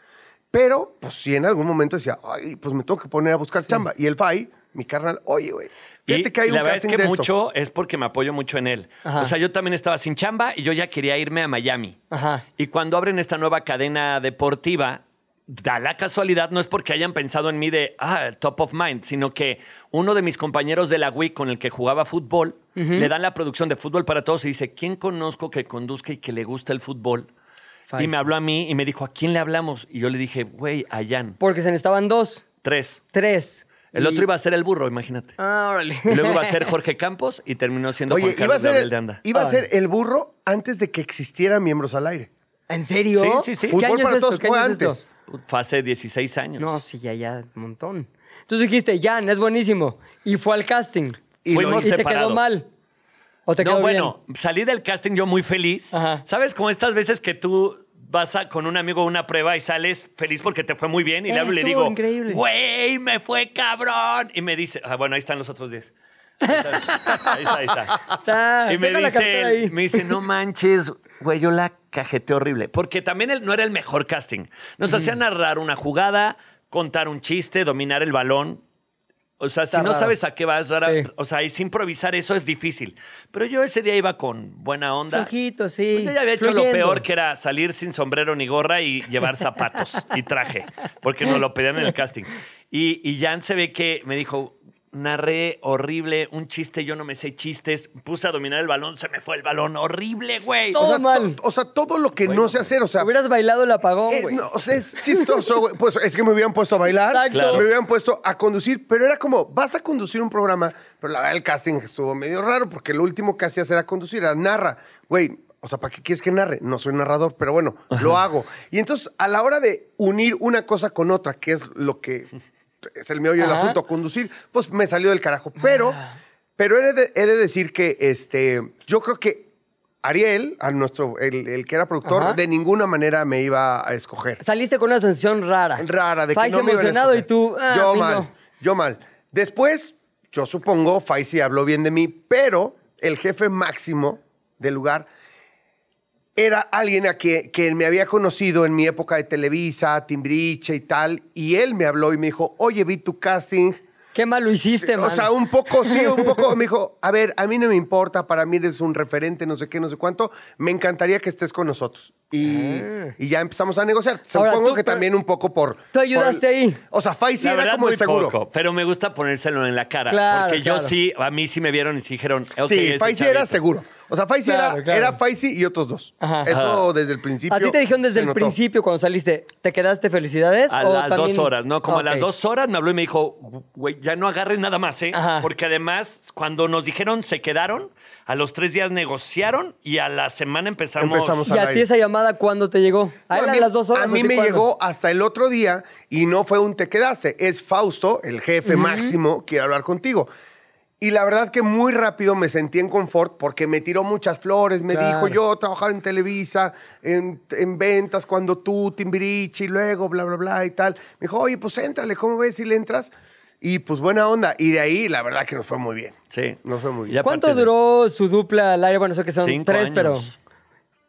Pero, pues sí, en algún momento decía, ay, pues me tengo que poner a buscar chamba. Y el FAI, mi carnal, oye, güey, Y, fíjate que hay y la un verdad es que de esto. mucho es porque me apoyo mucho en él. Ajá. O sea, yo también estaba sin chamba y yo ya quería irme a Miami. Ajá. Y cuando abren esta nueva cadena deportiva, da la casualidad, no es porque hayan pensado en mí de, ah, top of mind, sino que uno de mis compañeros de la WIC con el que jugaba fútbol, le dan la producción de fútbol para todos y dice, ¿quién conozco que conduzca y que le gusta el fútbol? Y me habló a mí y me dijo, ¿a quién le hablamos? Y yo le dije, güey, a Jan. Porque se necesitaban dos, Tres. tres. El Y- otro iba a ser el burro, imagínate. Ah, órale. Y luego iba a ser Jorge Campos y terminó siendo Oye, Juan iba a, Carlos ser Gabriel de Anda. iba a ser el burro antes de que existieran miembros al aire. ¿En serio? Sí, sí, sí. ¿Qué Fútbol año para es esto? todos ¿Qué fue es antes. Fue hace 16 años. No, sí, ya, ya, un montón. Entonces dijiste, Jan, es buenísimo. Y fue al casting. Y Fuimos ¿Y te quedó mal? ¿O te no, bueno, salí del casting yo muy feliz. Ajá. ¿Sabes? Como estas veces que tú vas a- con un amigo a una prueba y sales feliz porque te fue muy bien y le hablo y le estuvo digo, increíble. güey, me fue cabrón. Y me dice, ah, bueno, ahí están los otros 10. Ahí está, ahí está. ahí está. Está, Y me dice, él, me dice, no manches, güey, yo la cajeté horrible. Porque también él no era el mejor casting. Nos hacía narrar una jugada, contar un chiste, dominar el balón. O sea, Está si no raro. sabes a qué vas, rara- Sí. o sea, es improvisar, eso es difícil. Pero yo ese día iba con buena onda. Flojito, sí. Pues yo ya había hecho lo fluyendo. peor, que era salir sin sombrero ni gorra y llevar zapatos y traje, porque nos lo pedían en el casting. Y, y Jan se ve que me dijo, narré horrible, un chiste, yo no me sé chistes, puse a dominar el balón, se me fue el balón, horrible, güey. Todo o sea, mal. to- o sea, todo lo que no sé hacer, o sea, Hubieras bailado el apagón, Eh, güey. no, o sea, es chistoso, güey. Pues es que me hubieran puesto a bailar, Exacto. Claro. me hubieran puesto a conducir, pero era como, vas a conducir un programa, pero la verdad el casting estuvo medio raro porque lo último que hacías era conducir, era narra. Güey, o sea, ¿para qué quieres que narre? No soy narrador, pero bueno, lo hago. Y entonces, a la hora de unir una cosa con otra, que es lo que es el meollo del Ajá. asunto, conducir, pues me salió del carajo. Pero, pero he de, he de decir que este, yo creo que Ariel, a nuestro, el, el que era productor, Ajá. de ninguna manera me iba a escoger. Saliste con una sensación rara. Rara, de que no me iban a emocionado y tú, ah, yo mal, no. yo mal. Después, yo supongo, Faisy habló bien de mí, pero el jefe máximo del lugar era alguien a que, que me había conocido en mi época de Televisa, Timbiriche y tal, y él me habló y me dijo, oye, vi tu casting. Qué mal lo hiciste, Sí, man. O sea, un poco, sí, un poco. Me dijo, a ver, a mí no me importa, para mí eres un referente, no sé qué, no sé cuánto. Me encantaría que estés con nosotros. Y, y ya empezamos a negociar. Ah. Ahora, Supongo tú- que también un poco por... tú ayudaste por- ahí. O sea, Faisy La era como el seguro. poco, pero me gusta ponérselo en la cara. Claro, porque yo sí, a mí sí me vieron y sí dijeron, ok, sí, ese Faisy era seguro. O sea, Faisy Claro, era, claro. era Faisy y otros dos. Ajá. Eso desde el principio. A ti te dijeron desde el notó. principio cuando saliste, ¿te quedaste felicidades? A o las también- dos horas, ¿no? Como a las dos horas me habló y me dijo, güey, ya no agarres nada más, ¿eh? Ajá. Porque además, cuando nos dijeron se quedaron, a los tres días negociaron y a la semana empezamos. Empezamos ¿Y al a ti esa llamada cuándo te llegó? A No, él a, mí- las dos horas. A ¿o mí me cuándo? llegó hasta el otro día y no fue un te quedaste. Es Fausto, el jefe máximo, quiere hablar contigo. Y la verdad que muy rápido me sentí en confort porque me tiró muchas flores. Me Claro. dijo, yo trabajaba en Televisa, en, en ventas, cuando tú, Timbiriche, y luego, bla, bla, bla, y tal. Me dijo, oye, pues éntrale, ¿cómo ves si le entras? Y pues buena onda. Y de ahí, la verdad que nos fue muy bien. Sí. Nos fue muy Y bien. ¿Cuánto de- duró su dupla al aire? Bueno, sé que son Cinco tres, años. pero.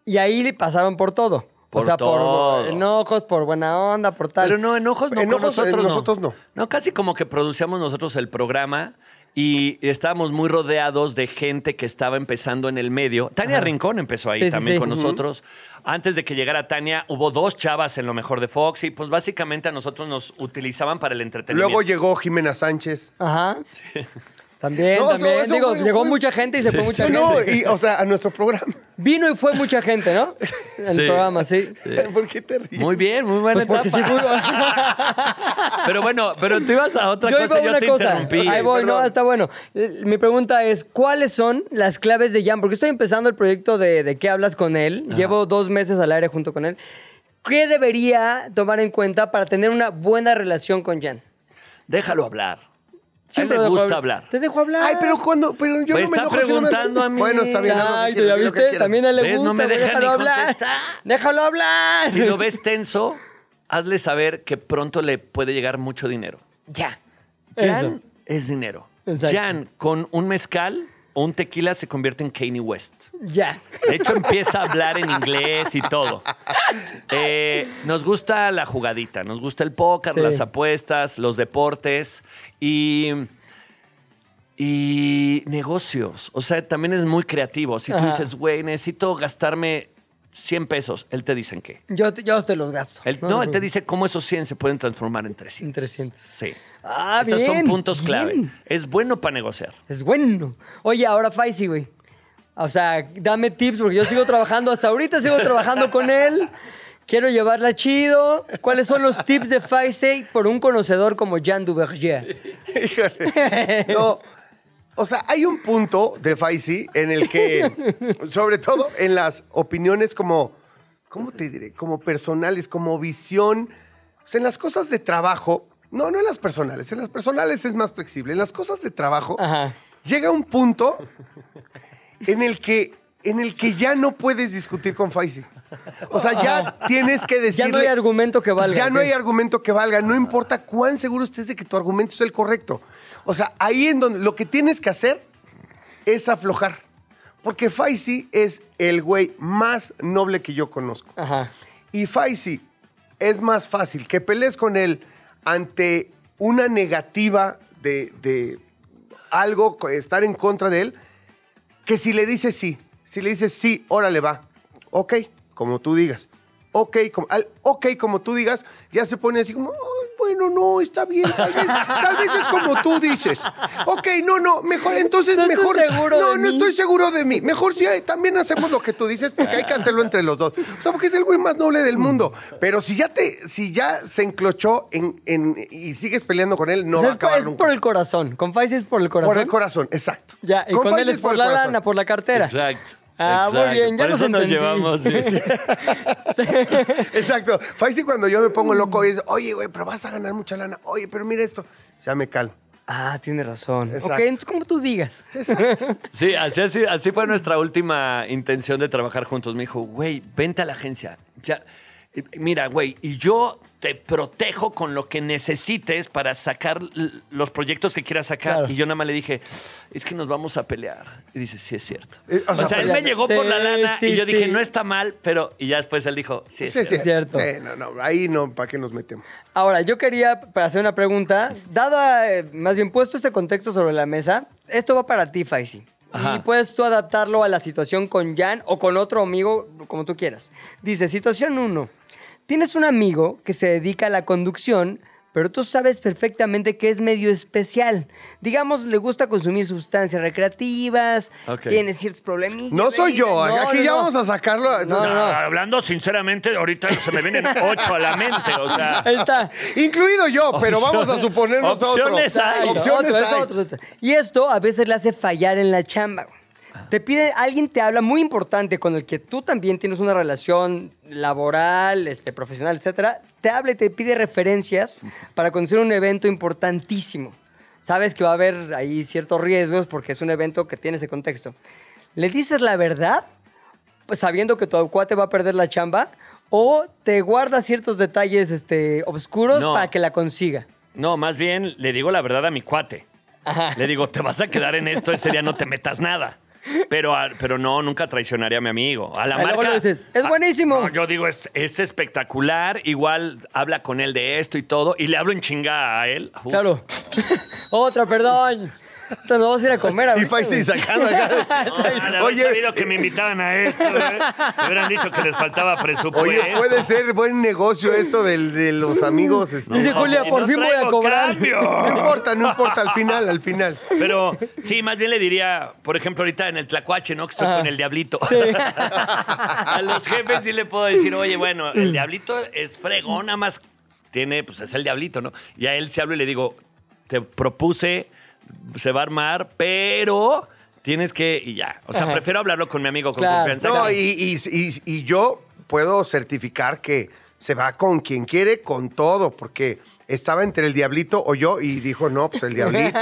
Y ahí le pasaron por todo. Por o sea, todo. por enojos, por buena onda, por tal. Pero no, enojos no, Enojos, con nosotros, eh, no. nosotros no. No, casi como que producíamos nosotros el programa y estábamos muy rodeados de gente que estaba empezando en el medio. Tania Rincón empezó ahí Sí, también sí. con nosotros. Antes de que llegara Tania, hubo dos chavas en lo mejor de Fox y pues básicamente a nosotros nos utilizaban para el entretenimiento. Luego llegó Jimena Sánchez. Ajá. También, No, también. no, eso Digo, fue- llegó fue- mucha gente y se fue mucha gente. No, y, o sea, a nuestro programa. Vino y fue mucha gente, ¿no? En Sí. el programa, sí. ¿Por qué te ríes? Muy bien, muy buena Pues porque sí etapa. Pero bueno, pero tú ibas a otra Yo cosa, iba a yo una te cosa. interrumpí. Ahí voy, no, está bueno. Mi pregunta es, ¿cuáles son las claves de Jan? Porque estoy empezando el proyecto de, de qué hablas con él. Llevo dos meses al aire junto con él. ¿Qué debería tomar en cuenta para tener una buena relación con Jan? Déjalo hablar. A él Siempre le gusta hab- hablar. Te dejo hablar. Ay, pero cuando. Pero yo Me no me está enojo si no me- preguntando a mí. Bueno, está bien. Exacto, quieras, ¿ya viste? También a él le ¿Ves? No gusta. me deja déjalo ni hablar. contestar. Déjalo hablar. Si lo ves tenso, hazle saber que pronto le puede llegar mucho dinero. Ya. Jan Eso. es dinero. Exacto. Jan con un mezcal un tequila se convierte en Kanye West. Ya. De hecho, empieza a hablar en inglés y todo. Eh, nos gusta la jugadita, nos gusta el póker, Sí. las apuestas, los deportes y, y negocios. O sea, también es muy creativo. Si tú Ajá. dices, güey, necesito gastarme 100 pesos, él te dice en qué. Yo te, yo te los gasto. Él- no, él te dice cómo esos 100 se pueden transformar en 300. En 300. Sí. Ah, Esos son puntos clave. bien. Es bueno para negociar. Es bueno. Oye, ahora Faisy, güey. O sea, dame tips porque yo sigo trabajando, hasta ahorita sigo trabajando con él. Quiero llevarla chido. ¿Cuáles son los tips de Faisy por un conocedor como Jean Duverger? Híjole. No. O sea, hay un punto de Faisy en el que, sobre todo en las opiniones como, ¿cómo te diré? Como personales, como visión. O sea, en las cosas de trabajo, no, no en las personales, en las personales es más flexible. En las cosas de trabajo, Ajá. llega un punto en el que, en el que ya no puedes discutir con Faisy. O sea, ya tienes que Ya decirle... no hay argumento que valga. Ya no hay argumento que valga, no importa cuán seguro estés de que tu argumento es el correcto. O sea, ahí en donde lo que tienes que hacer es aflojar. Porque Faisy es el güey más noble que yo conozco. Ajá. Y Faisy es más fácil que pelees con él ante una negativa de, de algo, estar en contra de él, que si le dices sí. Si le dices sí, órale, va. Ok, como tú digas. Ok, como, al, ok, como tú digas, ya se pone así como, "Ay, bueno, no, está bien, tal vez, tal vez es como tú dices. Ok, no, no, mejor, entonces No mejor. seguro no, de no mí. estoy seguro de mí. Mejor si hay- también hacemos lo que tú dices, porque hay que hacerlo entre los dos. O sea, porque es el güey más noble del mundo. Pero si ya te, si ya se enclochó en, en- y sigues peleando con él, no O sea, va a acabar es nunca. por el corazón. Con Faisy es por el corazón. Por el corazón, exacto. Ya, y con, él Faisy es por, la corazón. lana, por la cartera. Exacto. Ah, muy exacto. bien, ya Por nos eso nos llevamos. sí. Exacto. Faisy cuando yo me pongo loco y dice, oye, güey, pero vas a ganar mucha lana. Oye, pero mira esto. Ya me calmo. Ah, tiene razón. Exacto. Ok, entonces como tú digas. Sí, así, así, así fue nuestra última intención de trabajar juntos. Me dijo, güey, vente a la agencia. Ya, mira, güey, y yo te protejo con lo que necesites para sacar los proyectos que quieras sacar. Claro. Y yo nada más le dije, es que nos vamos a pelear. Y dice, sí, es cierto. Eh, o o, sea, sea, él me llegó Sí, por la lana sí, y yo sí. dije, no está mal, pero... Y ya después él dijo, sí, es Sí, es cierto. cierto. cierto. Sí, no, no, ahí no, ¿para qué nos metemos? Ahora, yo quería para hacer una pregunta. Dada, eh, más bien puesto este contexto sobre la mesa, esto va para ti, Faisy. Ajá. Y puedes tú adaptarlo a la situación con Jan o con otro amigo, como tú quieras. Dice, situación 1. Tienes un amigo que se dedica a la conducción, pero tú sabes perfectamente que es medio especial. Digamos, le gusta consumir sustancias recreativas, Ok. tiene ciertos problemillas. No soy yo. No, Aquí no, ya no. vamos a sacarlo. No, no, no. Hablando sinceramente, ahorita se me vienen ocho a la mente, o sea... Ahí está. Incluido yo, pero vamos a suponernos otro. Opciones hay. Opciones Otro, es hay. otro, otro. Y esto a veces le hace fallar en la chamba. Te pide, alguien te habla muy importante con el que tú también tienes una relación laboral, este, profesional, etcétera. Te habla y te pide referencias para conocer un evento importantísimo. Sabes que va a haber ahí ciertos riesgos porque es un evento que tiene ese contexto. ¿Le dices la verdad? Pues sabiendo que tu cuate va a perder la chamba. ¿O te guardas ciertos detalles este, obscuros No. para que la consiga? No, más bien le digo la verdad a mi cuate. Le digo, te vas a quedar en esto, ese día no te metas nada. Pero, a- pero no, nunca traicionaría a mi amigo. A la Ah, luego marca. le dices, "Es Ah, buenísimo". no, yo digo, es, es espectacular. Igual habla con él de esto y todo. Y le hablo en chinga a él. Uh, Claro. Otra, perdón. Entonces nos vamos a ir a comer Y ahorita, Faisy sacando acá. No, Oye, sabido que me invitaban a esto, ¿eh? Me hubieran dicho que les faltaba presupuesto. oye, puede ser buen negocio esto del, de los amigos. este. Dice Julia, y por no fin voy a cobrar. cambio. No importa, no importa, al final, al final. Pero sí, más bien le diría, por ejemplo, ahorita en el Tlacuache, ¿no? Que estoy con el diablito. a los jefes sí le puedo decir, oye, bueno, el diablito es fregón, nada más tiene, pues es el diablito, ¿no? Y a él se hablo y le digo, te propuse, se va a armar, pero tienes que, y ya. O sea, Ajá. prefiero hablarlo con mi amigo con Claro. confianza. No, y, y- y- y yo puedo certificar que se va con quien quiere, con todo, porque estaba entre el diablito o yo y dijo, no, pues el diablito.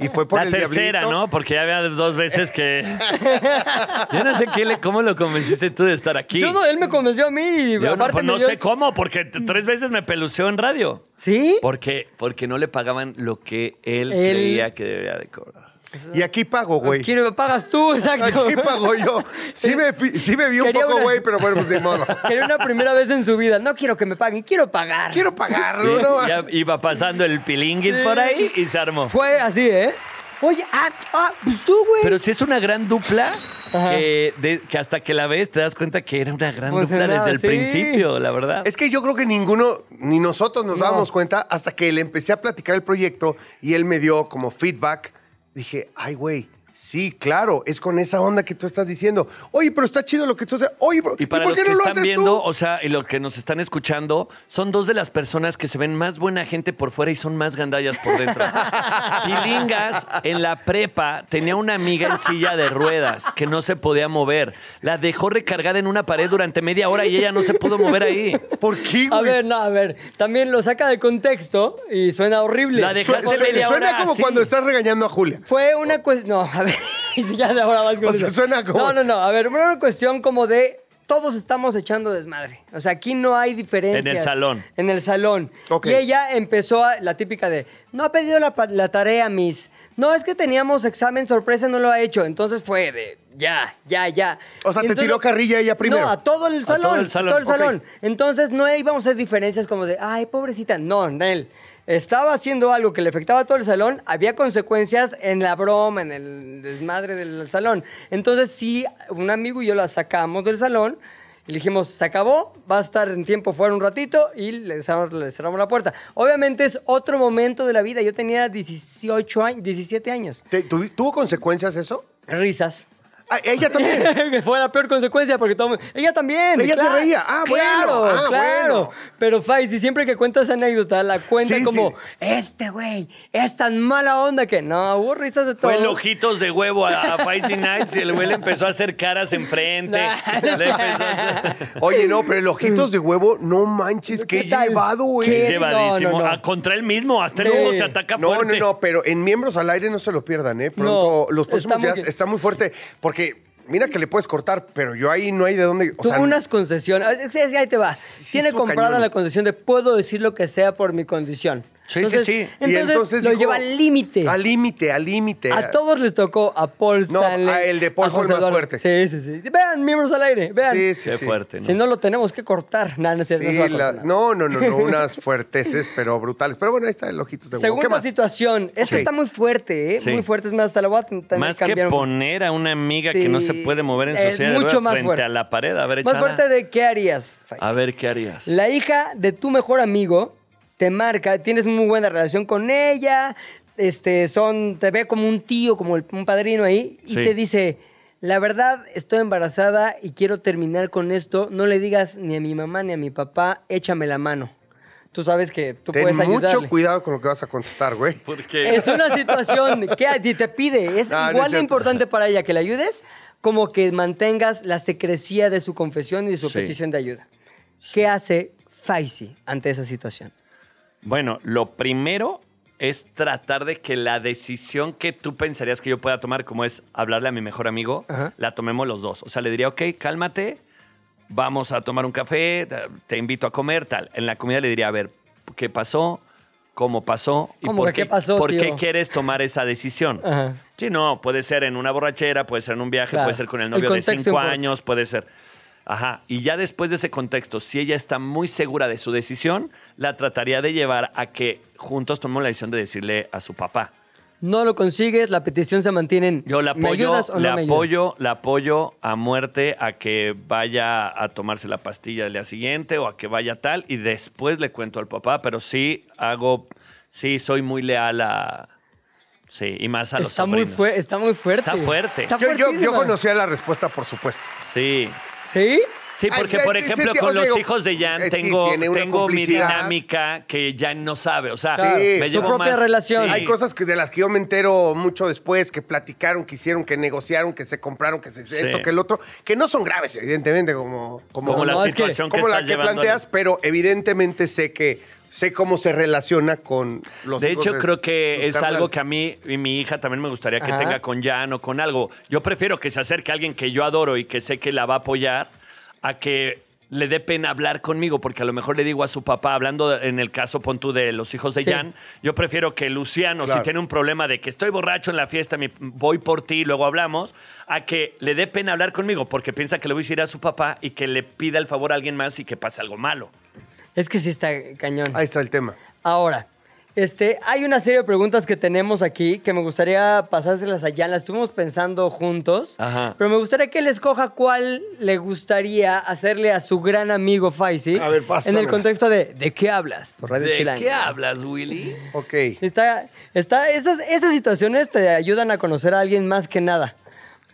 Y fue por La el tercera, diablito. ¿no? Porque ya había dos veces que. Yo no sé qué le- cómo lo convenciste tú de estar aquí. Yo no, él me convenció a mí y Yo no, aparte pues no dio- sé cómo, porque tres veces me peluceó en radio. ¿Sí? Porque, porque no le pagaban lo que él, Él- creía que debía de cobrar. Y aquí pago, güey. Quiero me pagas tú, exacto. Aquí pago yo. Sí me, sí me vi un Quería poco, una- güey, pero bueno, pues de modo. Quería una primera vez en su vida. No quiero que me paguen, quiero pagar. Quiero pagarlo, ¿no? Ya iba pasando el pilinguil por ahí y se armó. Fue así, ¿eh? Oye, ah, ah, pues tú, güey. Pero sí es una gran dupla Ajá. que, de- que hasta que la ves te das cuenta que era una gran Pues dupla nada, desde el sí. principio, la verdad. Es que yo creo que ninguno, ni nosotros nos No. dábamos cuenta hasta que le empecé a platicar el proyecto y él me dio como feedback. Dije, ay, güey, sí, claro, es con esa onda que tú estás diciendo. Oye, pero está chido lo que tú haces. Oye, pero- Y para por los qué que no lo están haces viendo, tú? o sea, y lo que nos están escuchando, son dos de las personas que se ven más buena gente por fuera y son más gandallas por dentro. Pilingas en la prepa tenía una amiga en silla de ruedas que no se podía mover. La dejó recargada en una pared durante media hora y ella no se pudo mover ahí. ¿Por qué, A ver, no, a ver. También lo saca de contexto y suena horrible. La dejaste Suena- media suena hora como así. cuando estás regañando a Julia. Fue una cuestión. No, a ver. y si ya de ahora vas con O sea, eso. suena como- No, no, no. A ver, una cuestión como de. Todos estamos echando desmadre. O sea, aquí no hay diferencias. En el salón. En el salón. Ok. Y ella empezó a, la típica de, no ha pedido la, tarea, Miss. No, es que teníamos examen sorpresa, no lo ha hecho. Entonces fue de, ya, ya, ya. O sea, te tiró carrilla ella primero. No, a todo el todo salón. el salón, A todo el salón. Entonces no íbamos a hacer diferencias como de, ay, pobrecita. No, Nel. Estaba haciendo algo que le afectaba a todo el salón, había consecuencias en la broma, en el desmadre del salón. Entonces, sí, un amigo y yo la sacamos del salón y le dijimos, se acabó, va a estar en tiempo fuera un ratito y le cerramos, le cerramos la puerta. Obviamente es otro momento de la vida. Yo tenía 18 años, 17 años. ¿Te- tuvi- ¿Tuvo consecuencias eso? Risas. Ah, ella también. fue la peor consecuencia porque todo el mundo- ella también Ella se claro, reía. Ah, bueno, claro, ah, claro bueno. pero Faisy siempre que cuenta esa anécdota la cuenta Sí, como sí. este güey es tan mala onda que no hubo risas de todo Fue el ojitos de huevo a, a Feisty Nights y el güey le empezó a hacer caras enfrente. Nah, Le no sé. empezó a hacer- Oye, no, pero el ojitos de huevo, no manches, qué, llevado, güey. ¿Qué? Llevadísimo. No, no, no. Ah, contra él mismo. Hasta Sí. luego se ataca No, no, fuerte. no, pero en miembros al aire no se lo pierdan, ¿eh? Pronto, No, los próximos muy días está muy fuerte. Porque mira que le puedes cortar, pero yo ahí no hay de dónde. O Tuvo sea, unas concesiones. Sí, sí, ahí te va. Sí, Tiene comprada cañón. la concesión de puedo decir lo que sea por mi condición. Sí, entonces, sí, sí. y Entonces, lo dijo, lleva al límite. Al límite, al límite. A todos les tocó, a Paul No, Stanley. a el de Paul fue el más Eduardo. fuerte. Sí, sí, sí. Vean, miembros al aire, vean. Sí, sí, Qué sí. fuerte, ¿no? Si no lo tenemos que cortar. No, no, no se la- no, no, no, no, unas fuerteces, pero brutales. Pero bueno, ahí está el ojitos de huevo. ¿Qué Segunda más? situación. Esta está muy fuerte, ¿eh? Sí. Muy fuerte. Es más, hasta la voy a intentar Más que poner a una amiga que no se puede mover en Es sociedad de mucho ruedas más frente fuerte. a la pared. A ver, Más fuerte de qué harías, Faiz? A ver, ¿qué harías? La hija de tu mejor amigo te marca, tienes muy buena relación con ella, este, son, te ve como un tío, como el- un padrino ahí, y Sí. te dice, la verdad, estoy embarazada y quiero terminar con esto, no le digas ni a mi mamá ni a mi papá, échame la mano. Tú sabes que tú Ten puedes mucho ayudarle. cuidado con lo que vas a contestar, güey. Porque Es una situación que a ti te pide. Es no es igual de importante para ella que le ayudes como que mantengas la secrecía de su confesión y de su Sí. petición de ayuda. ¿Qué hace Faisy ante esa situación? Bueno, lo primero es tratar de que la decisión que tú pensarías que yo pueda tomar, como es hablarle a mi mejor amigo, Ajá. la tomemos los dos. O sea, le diría, ok, cálmate, vamos a tomar un café, te- invito a comer, tal. En la comida le diría, a ver, ¿qué pasó? ¿Cómo pasó? ¿Y ¿Cómo por qué pasó, ¿Por qué quieres tomar esa decisión? Ajá. Sí, no, puede ser en una borrachera, puede ser en un viaje, Claro. puede ser con el El novio de cinco años, puede ser. Ajá. Y ya después de ese contexto, si ella está muy segura de su decisión, la trataría de llevar a que juntos tomemos la decisión de decirle a su papá. no lo consigues, la petición se mantiene en Yo le ¿me apoyo, ayudas o le no me ayudas? apoyo, le apoyo a muerte a que vaya a tomarse la pastilla el día siguiente o a que vaya tal y después le cuento al papá, pero sí hago, sí soy muy leal a, sí, y más a los Está muy, sobrinos. fue- está muy fuerte. Está fuerte. Está Yo, yo, yo fuertísima. conocía la respuesta, por supuesto. Sí. ¿Sí? Sí, porque por sí, ejemplo sí, con los digo, hijos de Jan eh, sí, tengo, tengo mi dinámica que Jan no sabe, o sea, Tu propia más- relación. sí. Hay cosas que, de las que yo me entero mucho después, que platicaron, que hicieron, que negociaron, que se compraron, que se, esto, que el otro, que no son graves, evidentemente, como, como, como la No, es que- situación que, como la que planteas, pero evidentemente sé que sé cómo se relaciona con los De hecho, creo que es algo que a mí y mi hija también me gustaría que Ajá. tenga con Jan o con algo. Yo prefiero que se acerque a alguien que yo adoro y que sé que la va a apoyar a que le dé pena hablar conmigo, porque a lo mejor le digo a su papá, hablando de- en el caso, pon tú, de los hijos de Sí. Jan, yo prefiero que Luciano, Claro. si tiene un problema de que estoy borracho en la fiesta, me- voy por ti, luego hablamos, a que le dé pena hablar conmigo, porque piensa que le voy a decir a su papá y que le pida el favor a alguien más y que pase algo malo. Es que sí está cañón. Ahí está el tema. Ahora, este, hay una serie de preguntas que tenemos aquí que me gustaría pasárselas allá. Las estuvimos pensando juntos. Ajá. Pero me gustaría que él escoja cuál le gustaría hacerle a su gran amigo Faisy. A ver, En el contexto de ¿de qué hablas? Por Radio ¿De qué hablas, Willy? Ok. Está, está, estas, estas situaciones te ayudan a conocer a alguien más que nada.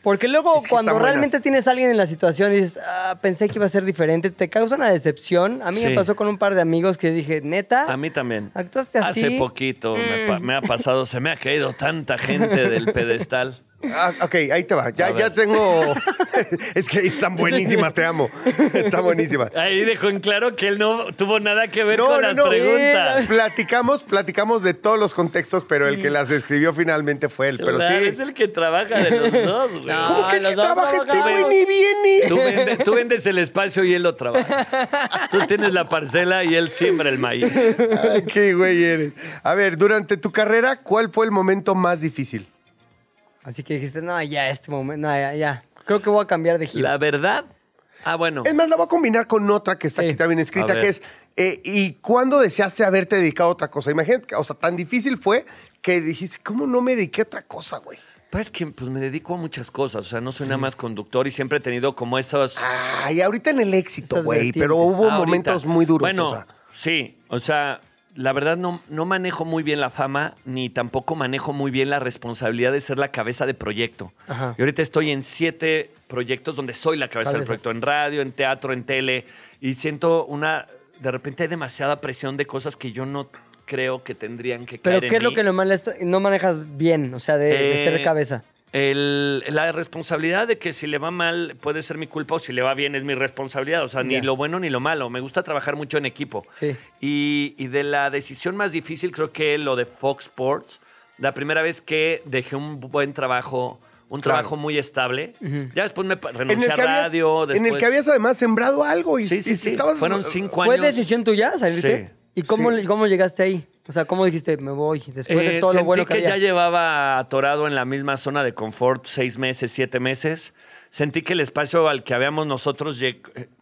Porque luego, Es que cuando realmente buenas. tienes a alguien en la situación y dices, ah, pensé que iba a ser diferente, te causa una decepción. A mí me pasó con un par de amigos que dije, neta. A mí también. ¿Actuaste así? Hace poquito me, pa- me ha pasado, se me ha caído tanta gente del pedestal. Ah, ok, ahí te va. Ya, ya tengo. es que están buenísimas, te amo. Está buenísima. Ahí dejó en claro que él no tuvo nada que ver No, con no, las no. preguntas. Platicamos, platicamos de todos los contextos, pero el que las escribió finalmente fue él. Pero Claro, sí. es el que trabaja de los dos, güey. No. ¿Cómo que el los que dos trabaja este güey ni viene? Tú, vende- tú vendes el espacio y él lo trabaja. Tú tienes la parcela y él siembra el maíz. Ay, qué güey eres. A ver, durante tu carrera, ¿cuál fue el momento más difícil? Así que dijiste, no, ya, este momento, no, ya, ya. Creo que voy a cambiar de giro. La verdad. Ah, bueno. Es más, la voy a combinar con otra que está Sí. aquí también escrita, que es, eh, ¿y cuándo deseaste haberte dedicado a otra cosa? Imagínate, o sea, tan difícil fue que dijiste, ¿cómo no me dediqué a otra cosa, güey? Pues es que pues, me dedico a muchas cosas. O sea, no soy nada más conductor y siempre he tenido como esos. Ay, ahorita en el éxito, Estas güey, pero hubo Ahorita. momentos muy duros. Bueno, o sea. sí, o sea, la verdad no, no manejo muy bien la fama, ni tampoco manejo muy bien la responsabilidad de ser la cabeza de proyecto. Ajá. Y ahorita estoy en siete proyectos donde soy la cabeza del proyecto, en radio, en teatro, en tele, y siento una, de repente hay demasiada presión de cosas que yo no creo que tendrían que Pero caer ¿qué en es lo mí. que no, manejas bien? O sea, de, de Eh, ser cabeza. El- la responsabilidad de que si le va mal puede ser mi culpa o si le va bien es mi responsabilidad. O sea, ni lo bueno ni lo malo. Me gusta trabajar mucho en equipo. Sí. Y, y de la decisión más difícil creo que lo de Fox Sports. La primera vez que dejé un buen trabajo, un Claro. trabajo muy estable. Ya después me renuncié a habías, radio. en el que habías además sembrado algo y, Sí, sí, y sí. estabas- Fueron cinco ¿Fue años. decisión tuya salirte? Sí. ¿Y cómo, Sí. cómo llegaste ahí? O sea, ¿cómo dijiste, me voy después de Eh, todo lo bueno que, que había? ya llevaba atorado en la misma zona de confort seis meses, siete meses. Sentí que el espacio al que habíamos nosotros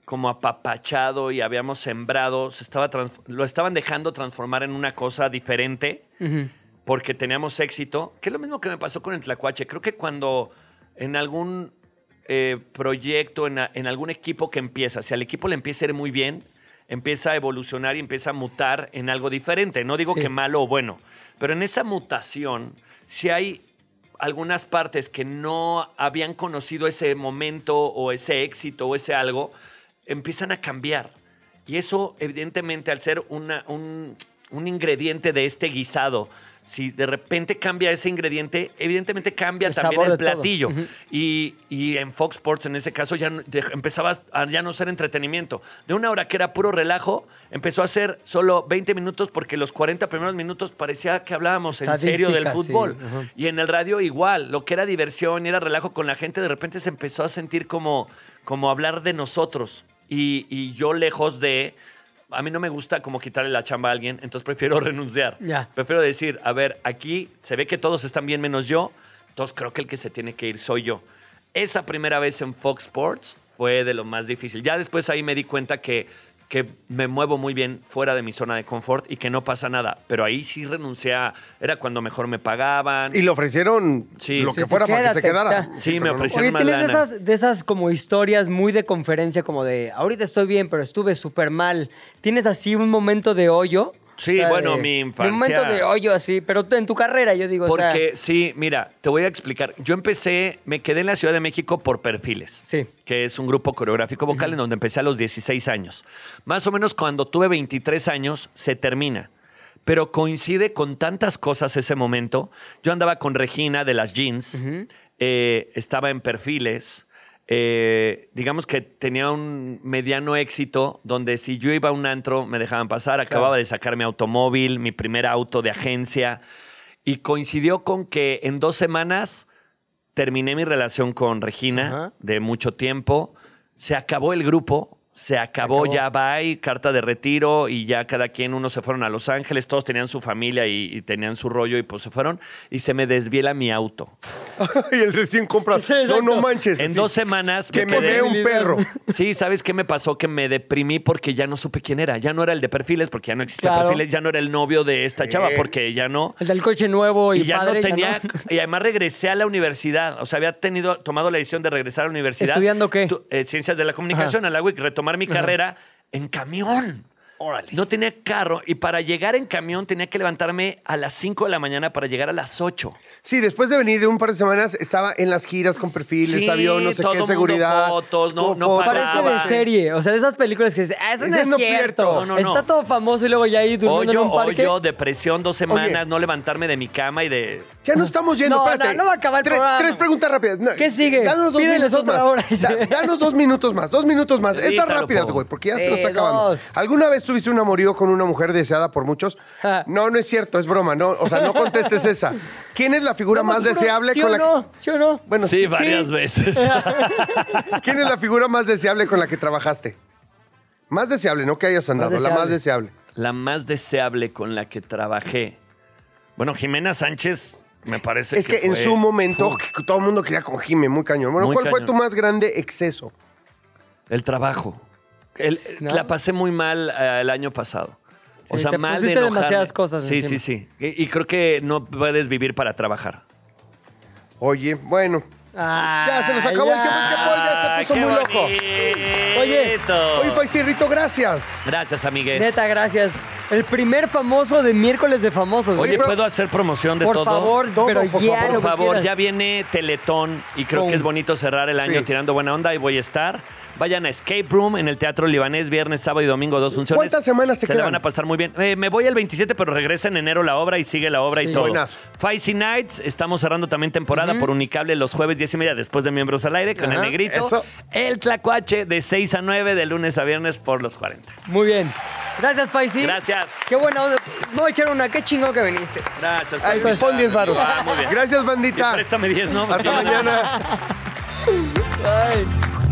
como apapachado y habíamos sembrado, se estaba lo estaban dejando transformar en una cosa diferente Ujú. porque teníamos éxito, que es lo mismo que me pasó con el Tlacuache. Creo que cuando en algún eh, proyecto, en, en algún equipo que empieza, si al equipo le empieza a ir muy bien, empieza a evolucionar y empieza a mutar en algo diferente. No digo Sí. que malo o bueno, pero en esa mutación, si hay algunas partes que no habían conocido ese momento o ese éxito o ese algo, empiezan a cambiar. Y eso, evidentemente, al ser una- un, un ingrediente de este guisado, si de repente cambia ese ingrediente, evidentemente cambia El también el platillo. Y, y en Fox Sports, en ese caso, ya de- empezaba a ya no ser entretenimiento. De una hora que era puro relajo, empezó a ser solo 20 minutos porque los 40 primeros minutos parecía que hablábamos en serio del sí. fútbol. Y en el radio igual, lo que era diversión y era relajo con la gente, de repente se empezó a sentir como, como hablar de nosotros. Y, y yo lejos de... A mí no me gusta como quitarle la chamba a alguien, entonces prefiero renunciar. Ya. Prefiero decir, a ver, aquí se ve que todos están bien menos yo, entonces creo que el que se tiene que ir soy yo. Esa primera vez en Fox Sports fue de lo más difícil. Ya después ahí me di cuenta que, que me muevo muy bien fuera de mi zona de confort y que no pasa nada. Pero ahí sí renuncié a... Era cuando mejor me pagaban. Y le ofrecieron Sí. lo Sí, que sí, fuera para que se quedara. está. Sí, me no. ofrecieron Oye, más tienes de lana. esas, de esas como historias muy de conferencia, como de ahorita estoy bien, pero estuve súper mal. ¿Tienes así un momento de hoyo? Sí, bueno, de- mi infancia- Un momento de hoyo así, pero en tu carrera, yo digo, o sea, Porque sí, mira, te voy a explicar. Yo empecé, me quedé en la Ciudad de México por Perfiles. Sí. Que es un grupo coreográfico vocal en donde empecé a los 16 años. Más o menos cuando tuve 23 años se termina. Pero coincide con tantas cosas ese momento. Yo andaba con Regina de las Jeans, eh, estaba en Perfiles. Eh, digamos que tenía un mediano éxito donde si yo iba a un antro me dejaban pasar. Acababa de sacar mi automóvil, mi primer auto de agencia. Y coincidió con que en dos semanas terminé mi relación con Regina Ajá. de mucho tiempo. Se acabó el grupo. Se acabó, acabó. ya bye, carta de retiro y ya cada quien, unos se fueron a Los Ángeles, todos tenían su familia y, y tenían su rollo y pues se fueron y se me desviela mi auto. y el recién compra. Sí, no, no manches. En así. dos semanas Que me quedé- dé un perro. Sí, ¿sabes qué me pasó? Que me deprimí porque ya no supe quién era. Ya no era el de perfiles porque ya no existía Claro. perfiles, ya no era el novio de esta chava porque ya no. el del coche nuevo y, Y ya padre, no tenía. no. Y además regresé a la universidad. O sea, había tenido, tomado la decisión de regresar a la universidad. ¿Estudiando qué? Tu- eh, Ciencias de la Comunicación, a la UIC, retomar mi carrera en camión. No tenía carro y para llegar en camión tenía que levantarme a las 5 de la mañana para llegar a las 8. Sí, después de venir de un par de semanas, estaba en las giras con perfiles, Sí, avión, no sé todo qué, mundo seguridad. fotos, no- no fotos. Parece de serie, o sea, de esas películas que dices, ah, eso no es no cierto. No, no, no. Está todo famoso y luego ya ahí durmiendo en Hoyo, un parque. hoyo, depresión, dos semanas, Oye. no levantarme de mi cama y de... Ya no estamos yendo, No, espérate. no, no va a acabar el tres, programa. tres preguntas rápidas. No, ¿Qué sigue? Danos dos Pídeles minutos otra más. hora. Da- danos dos minutos más, dos minutos más. Estas rápidas, güey, porque ya se nos está acabando. ¿Alguna vez tuviste un amorío con una mujer deseada por muchos? No, no es cierto, es broma, no. O sea, no contestes esa. ¿Quién es la figura No, más juro, deseable ¿sí con o la que... no? ¿Sí o no? Bueno, Sí, varias veces. ¿Quién es la figura más deseable con la que trabajaste? Más deseable, no que hayas andado, la más deseable. La más deseable con la que trabajé. Bueno, Jimena Sánchez me parece Es que, en fue- su momento Uf, que todo el mundo quería con Jime, muy cañón. Bueno, Muy ¿cuál fue tu más grande exceso? el trabajo. El- ¿No? La pasé muy mal eh, el año pasado. O Sí, sea, te mal de enojarme. demasiadas cosas Sí, encima. sí, sí. Y, y creo que no puedes vivir para trabajar. Oye, bueno. Ya se nos acabó el tiempo. que Paul ya se puso muy loco. Oye. Oye, Faisirrito, gracias. Gracias, amigues. Neta, gracias. El primer famoso de miércoles de famosos. Oye, güey. ¿puedo hacer promoción de por todo? favor, Todo, pero por ya favor. lo Por que favor, quieras. ya viene Teletón y creo Pum. que es bonito cerrar el año Sí. tirando buena onda y voy a estar. Vayan a Escape Room en el Teatro Libanés, viernes, sábado y domingo, dos funciones. ¿Cuántas semanas te Se la quedan? van a pasar muy bien. Eh, me voy el 27, pero regresa en enero la obra y sigue la obra Sí. y todo. Buenazo. Feisty Nights, estamos cerrando también temporada por Unicable los jueves 10 y media después de Miembros al Aire con Ajá, el negrito. eso. El Tlacuache de 6 a 9 de lunes a viernes por los 40. Muy bien. Gracias, Faisy. Gracias. Qué buena onda. Voy a echar una. Qué chingón que viniste. Gracias. Ay, Pues, pon 10 varos. Ah, muy bien. Gracias, Y bandita. préstame 10, ¿no? Hasta mañana.